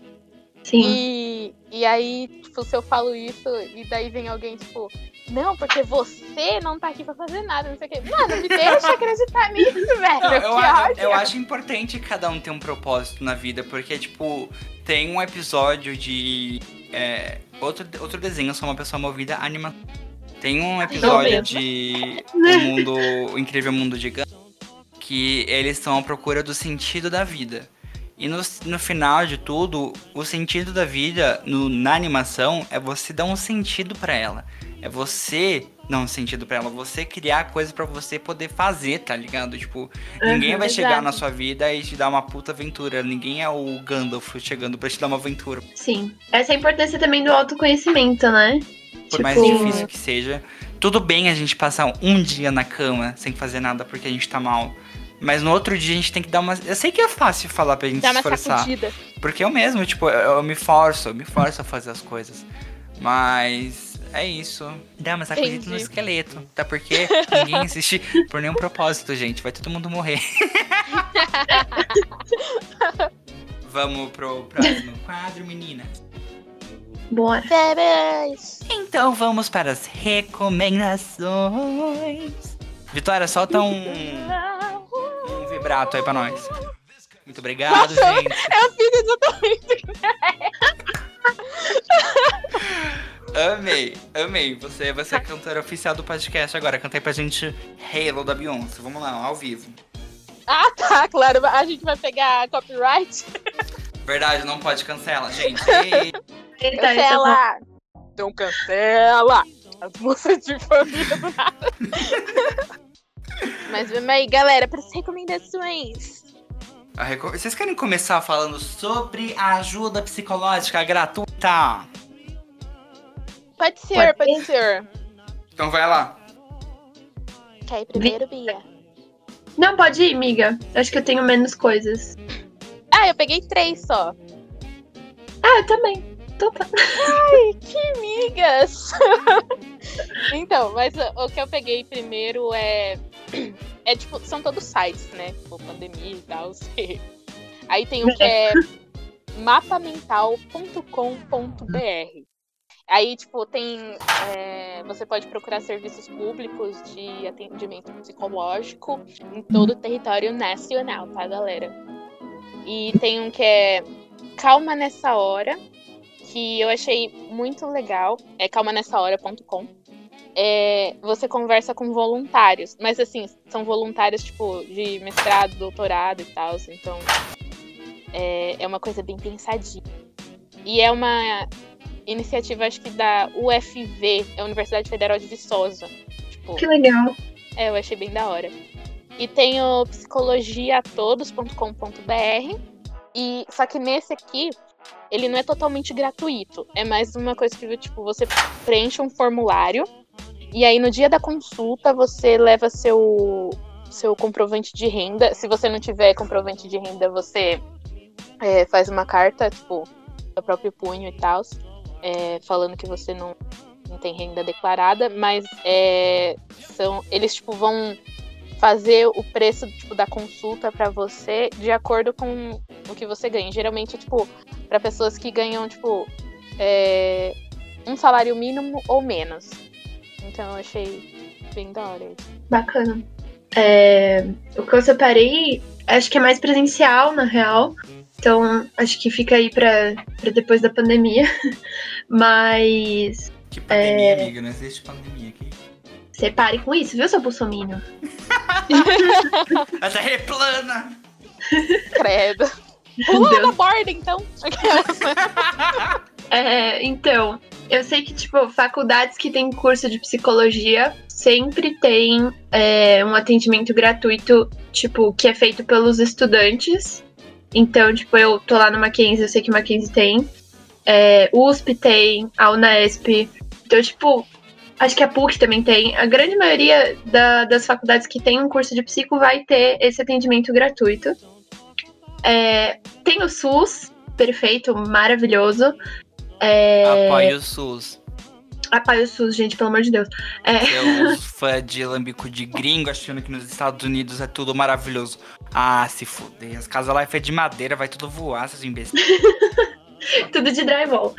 Sim. E, e aí, tipo, se eu falo isso e daí vem alguém, tipo, não, porque você não tá aqui pra fazer nada, não sei o quê. Mano, me deixa acreditar nisso, velho. Não, eu, eu, eu, acho importante cada um ter um propósito na vida, porque, tipo, tem um episódio de. É, outro, outro desenho, eu sou uma pessoa movida a animação. Tem um episódio de O Mundo. O Incrível Mundo de Gun, que eles estão à procura do sentido da vida. E no, no final de tudo, o sentido da vida no, na animação é você dar um sentido para ela. É você dar um sentido para ela, você criar coisas para você poder fazer, tá ligado? Tipo, uhum, ninguém vai chegar na sua vida e te dar uma puta aventura. Ninguém é o Gandalf chegando para te dar uma aventura. Sim. Essa é a importância também do autoconhecimento, né? Por tipo... mais difícil que seja. Tudo bem a gente passar um dia na cama sem fazer nada porque a gente tá mal. Mas no outro dia a gente tem que dar uma. Eu sei que é fácil falar pra gente Dá se esforçar. Sacudida. Porque eu mesmo, tipo, eu, eu, me forço, eu me forço a fazer as coisas. Mas é isso. Dá uma sacudida Entendi. no esqueleto. Até porque ninguém existe por nenhum propósito, gente. Vai todo mundo morrer. Vamos pro próximo quadro, meninas. Bora. Então vamos para as recomendações. Vitória, solta um vibrato aí pra nós. Muito obrigado, Nossa, gente. Eu fiz exatamente. amei, amei. Você vai ser a cantora oficial do podcast agora. Cantei pra gente Halo da Beyoncé. Vamos lá, ao vivo. Ah, tá, claro. A gente vai pegar copyright. Verdade, não pode cancelar, gente. Ei. Cancela! Então cancela! As músicas de família do nada. Mas vamos aí, galera, para as recomendações. Reco... Vocês querem começar falando sobre a ajuda psicológica gratuita? Pode ser, pode, pode ser. Então vai lá. Quer ir primeiro, Bia? Não, pode ir, amiga. Acho que eu tenho menos coisas. Ah, eu peguei três só. Ah, eu também. Então tá. Ai, que migas! então, mas o, que eu peguei primeiro é. É tipo, são todos sites, né? Tipo, pandemia e tal. Aí tem o que é mapamental.com.br. Aí, tipo, tem. É, você pode procurar serviços públicos de atendimento psicológico em todo o território nacional, tá, galera? E tem um que é Calma Nessa Hora, que eu achei muito legal, é calmanessahora.com. É, você conversa com voluntários, mas assim, são voluntários tipo de mestrado, doutorado e tal, então é, é uma coisa bem pensadinha. E é uma iniciativa, acho que da UFV, a Universidade Federal de Viçosa. Tipo, que legal. É, eu achei bem da hora. E tem o psicologiatodos.com.br. E só que nesse aqui ele não é totalmente gratuito. É mais uma coisa que, tipo, você preenche um formulário e aí no dia da consulta você leva seu, seu comprovante de renda. Se você não tiver comprovante de renda, você é, faz uma carta, tipo, do próprio punho e tal, é, falando que você não, não tem renda declarada, mas é, são, eles, tipo, vão fazer o preço tipo, da consulta para você de acordo com o que você ganha. Geralmente, tipo, para pessoas que ganham, tipo, é, um salário mínimo ou menos. Então eu achei bem da hora isso. Bacana. É, o que eu separei, acho que é mais presencial, na real. Então, acho que fica aí pra, pra depois da pandemia. Mas Que pandemia, amiga, não existe pandemia aqui. Separe com isso, viu, seu bolsominion? A terra é plana! Credo. Pula na borda, então. É, então, eu sei que, tipo, faculdades que têm curso de psicologia sempre tem é, um atendimento gratuito, tipo, que é feito pelos estudantes. Então, tipo, eu tô lá no Mackenzie, eu sei que o Mackenzie tem. É, USP tem, a Unesp. Então, tipo, acho que a PUC também tem. A grande maioria da- das faculdades que tem um curso de psico vai ter esse atendimento gratuito. É, tem o SUS, perfeito, maravilhoso. É, Apoie o SUS. Apoio o SUS, gente, pelo amor de Deus. É, Seus fãs de lambico de gringo achando que nos Estados Unidos é tudo maravilhoso. Ah, se fuder. As casas lá é de madeira, vai tudo voar, seus imbecis. tudo de drywall.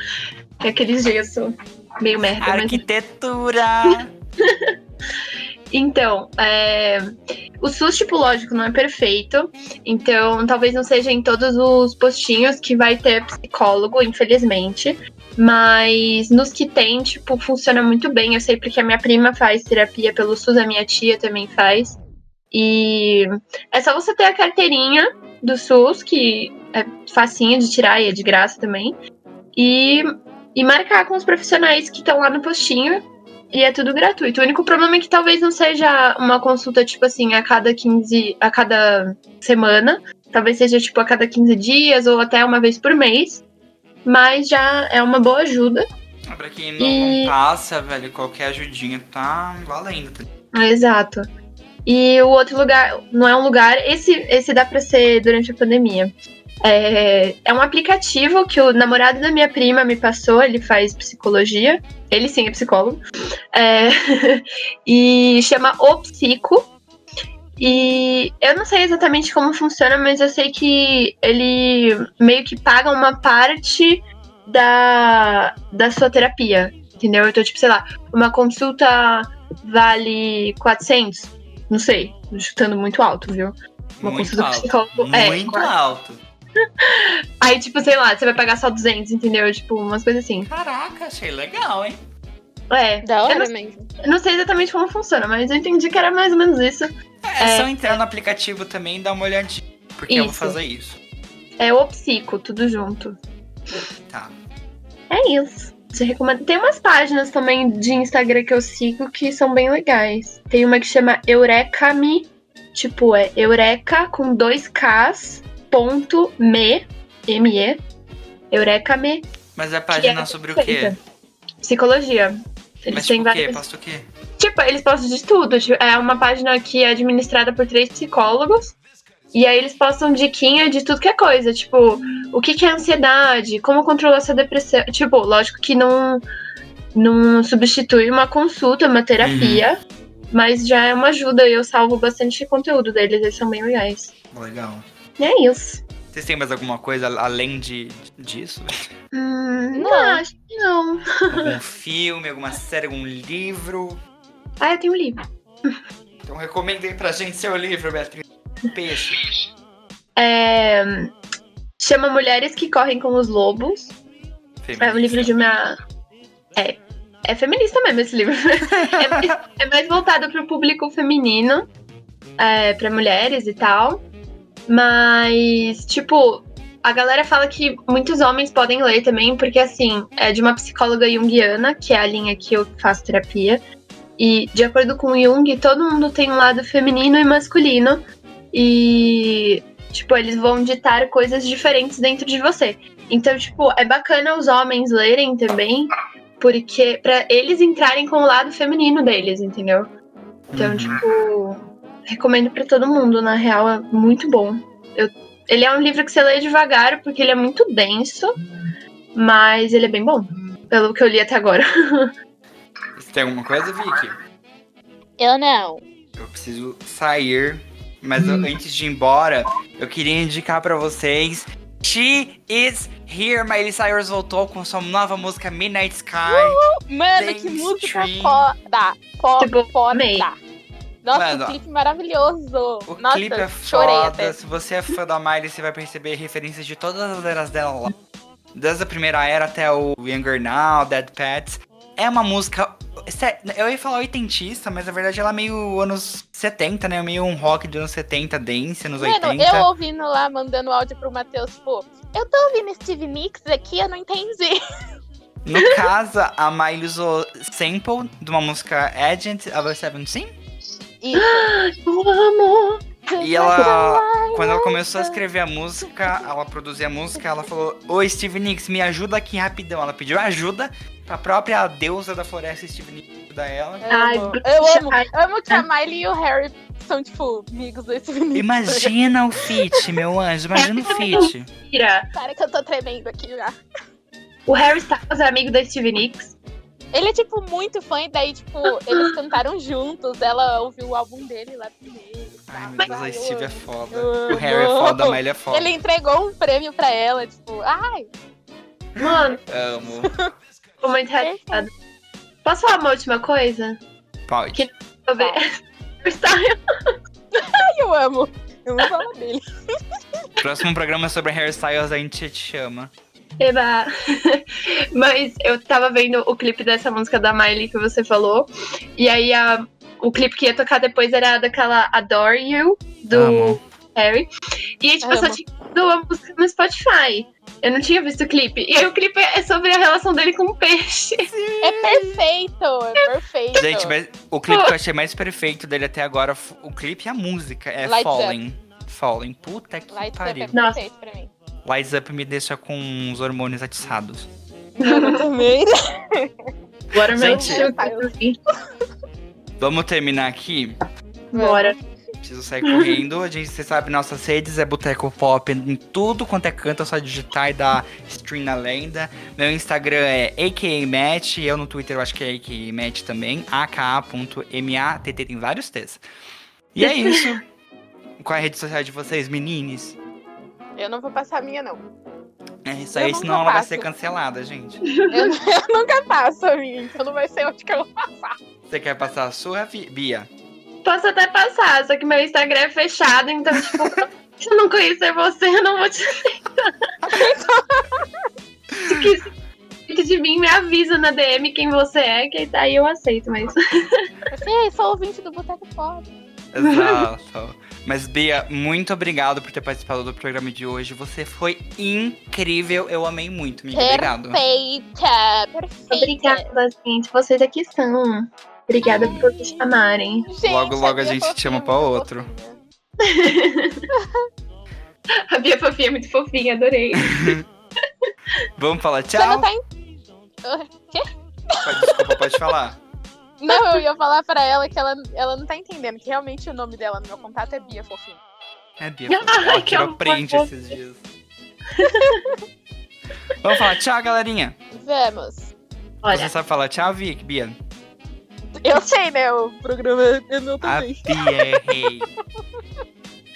É aquele gesso meio merda. mas- Arquitetura! Então, é, o SUS, tipo, lógico, não é perfeito. Então, talvez não seja em todos os postinhos que vai ter psicólogo, infelizmente. Mas nos que tem, tipo, funciona muito bem. Eu sei porque a minha prima faz terapia pelo SUS, a minha tia também faz. E é só você ter a carteirinha do SUS, que é facinha de tirar e é de graça também. E, e marcar com os profissionais que estão lá no postinho e é tudo gratuito. O único problema é que talvez não seja uma consulta, tipo assim, a cada 15. a cada semana. Talvez seja, tipo, a cada 15 dias ou até uma vez por mês. Mas já é uma boa ajuda. pra quem não, E- não passa, velho, qualquer ajudinha tá valendo. Exato. E o outro lugar, não é um lugar, esse, esse dá pra ser durante a pandemia. É, é um aplicativo que o namorado da minha prima me passou, ele faz psicologia. Ele sim é psicólogo. É, e chama O Psico. E eu não sei exatamente como funciona, mas eu sei que ele meio que paga uma parte da, da sua terapia. Entendeu? Então, tipo, sei lá, uma consulta vale 400? Não sei, chutando muito alto, viu? Uma Muito consulta alto. psicólogo. É, Muito quase. alto. Aí, tipo, sei lá, você vai pagar só 200, entendeu? Tipo, umas coisas assim. Caraca, achei legal, hein? É, Da eu hora não, mesmo. eu não sei exatamente como funciona, mas eu entendi que era mais ou menos isso. É, É. só entrar no aplicativo também e dar uma olhadinha. Porque eu vou Isso. fazer isso. É o psico, tudo junto. Tá. É isso. Tem umas páginas também de Instagram que eu sigo que são bem legais. Tem uma que chama Eurecame, tipo, é Eureka com dois Ks, ponto me, M-E, Eurecame, Mas a que página é sobre o quê? Psicologia. Eles Mas têm tipo várias. Posta o quê? Tipo, eles postam de tudo. tipo, É uma página que é administrada por três psicólogos. E aí eles postam diquinha de tudo que é coisa. Tipo, o que, que é ansiedade, como controlar sua depressão. Tipo, lógico que não, não substitui uma consulta, uma terapia. Mas já é uma ajuda e eu salvo bastante conteúdo deles. Eles são bem legais. Legal. E é isso. Vocês têm mais alguma coisa além de, disso? Hum, não. Não. acho que não. Algum filme, alguma série, algum livro? Ah, eu tenho um livro. Então recomenda aí pra gente seu livro, Beatriz. Peixe. É, chama Mulheres que Correm com os Lobos. É um livro de uma. É. É feminista mesmo esse livro. é, mais, é mais voltado pro público feminino, é, para mulheres e tal. Mas, tipo, a galera fala que muitos homens podem ler também, porque, assim, é de uma psicóloga junguiana, que é a linha que eu faço terapia. E, de acordo com Jung, todo mundo tem um lado feminino e masculino. E, tipo, eles vão ditar coisas diferentes dentro de você. Então, tipo, é bacana os homens lerem também, porque para eles entrarem com o lado feminino deles, entendeu? Então, Uhum. tipo, recomendo pra todo mundo, na real, é muito bom. Eu- ele é um livro que você lê devagar, porque ele é muito denso, mas ele é bem bom, pelo que eu li até agora. Você tem alguma coisa, Vicky? Eu não. Eu preciso sair, mas eu- antes de ir embora, eu queria indicar pra vocês. She is here. Miley Cyrus voltou com sua nova música Midnight Sky. Mano, que música foda. Foda, Tipo, foda. Nossa, Mano, o clipe maravilhoso. O Nossa, clipe é foda. até. Se você é fã da Miley, você vai perceber referências de todas as eras dela lá. Desde a primeira era até o Younger Now, Dead Pets. É uma música. Eu ia falar oitentista, mas na verdade ela é meio anos 70, né? Meio um rock de anos 70, dance, anos Mano, 80. eu ouvindo lá, mandando áudio pro Matheus, tipo, eu tô ouvindo Steve Nicks aqui, eu não entendi. No caso, a Miley usou sample de uma música Agent of Seventeen. Isso. Eu amo! E ela, quando ela começou a escrever a música, ela produzia a música, ela falou: Ô Steve Nicks, me ajuda aqui rapidão. Ela pediu ajuda pra própria deusa da floresta Steve Nicks ajudar ela. Eu Ai, amo. bruxa. Eu amo, eu amo que a Miley e o Harry são, tipo, amigos do Steve Nicks. Imagina o feat, meu anjo, imagina o feat. Mentira! Para que eu tô tremendo aqui já. O Harry Styles é amigo da Stevie Nicks. Ele é, tipo, muito fã, e daí, tipo, eles cantaram juntos. Ela ouviu o álbum dele lá primeiro. Ai, meu? Deus, a Steve é foda. eu O Harry é foda, a Miley é foda. Ele entregou um prêmio pra ela, tipo, ai, Mano, Amo. tô muito realizada. Posso falar uma última coisa? Pode. Que- Sobre Harry Styles. eu amo. Eu amo falar dele. Próximo programa sobre hairstyles a gente te chama. Eba. Mas eu tava vendo o clipe dessa música da Miley que você falou. E aí a, o clipe que ia tocar depois era daquela Adore You, do Amo. Harry. E aí, tipo, eu só Amo. tinha visto a música no Spotify. Eu não tinha visto o clipe. E aí o clipe é sobre a relação dele com o peixe. É perfeito, é perfeito. Gente, mas o clipe que eu achei mais perfeito dele até agora, o clipe e a música, é Lights Up. Falling. Falling. Puta que Lights Up pariu. é Nossa. perfeito pra mim. Lights Up me deixa com os hormônios atiçados. Eu também. Bora, meu Gente. Deus. Vamos terminar aqui. Bora. Preciso sair correndo. A gente, você sabe, nossas redes é Boteco Pop em tudo quanto é canto, é só digitar e dar stream na lenda. Meu Instagram é AKAMatch, eu no Twitter eu acho que é AKAMatch também, aka.matt, tem vários T's. E é isso. Qual é a rede social de vocês, menines? Eu não vou passar a minha, não. É isso Eu aí, nunca senão ela vai passo. ser cancelada, gente. Eu, eu nunca passo a minha, então não vai ser onde que eu vou passar. Você quer passar a sua, Bia? Posso até passar, só que meu Instagram é fechado, então, tipo, se eu não conhecer você, eu não vou te Se quiser de mim, me avisa na DM quem você é, que aí eu aceito, mas. Assim, "Ei, sou ouvinte do Boteco Pop. Exato. Mas, Bia, muito obrigado por ter participado do programa de hoje. Você foi incrível. Eu amei muito, amiga. Obrigado. Perfeita, perfeita. Obrigada, gente. Vocês aqui são. Obrigada por me chamarem. Gente, Logo, logo a Bia gente Fofinha chama pra outro. A Bia Fofinha é muito fofinha, adorei. Vamos falar Você não tchau? tá em... Desculpa, pode falar. Não, eu ia falar pra ela que ela, ela não tá entendendo, que realmente o nome dela no meu contato é Bia Fofinha. É, Bia. Ai, Ela que print esses dias. Vamos falar tchau, galerinha. Vamos. Olha, Você sabe falar tchau, Vic, Bia? Eu sei, né? O programa é meu A também. Bia é rei.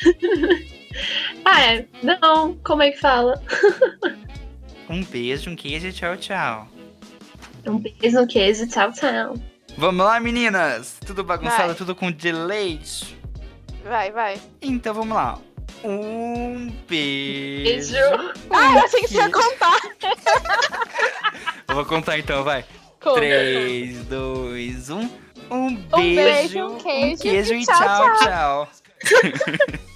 ah, é. Não, como é que fala? Um beijo, um queijo e tchau, tchau. Um beijo, um queijo, tchau, tchau. Vamos lá, meninas. Tudo bagunçado, Vai. tudo com delay. Vai, vai. Então vamos lá. Um beijo. Beijo. Ah, eu achei que você ia contar. Eu vou contar então, vai. Conta. 3, 2, 1. Um Um beijo, beijo, um queijo um queijo e e tchau, tchau, tchau.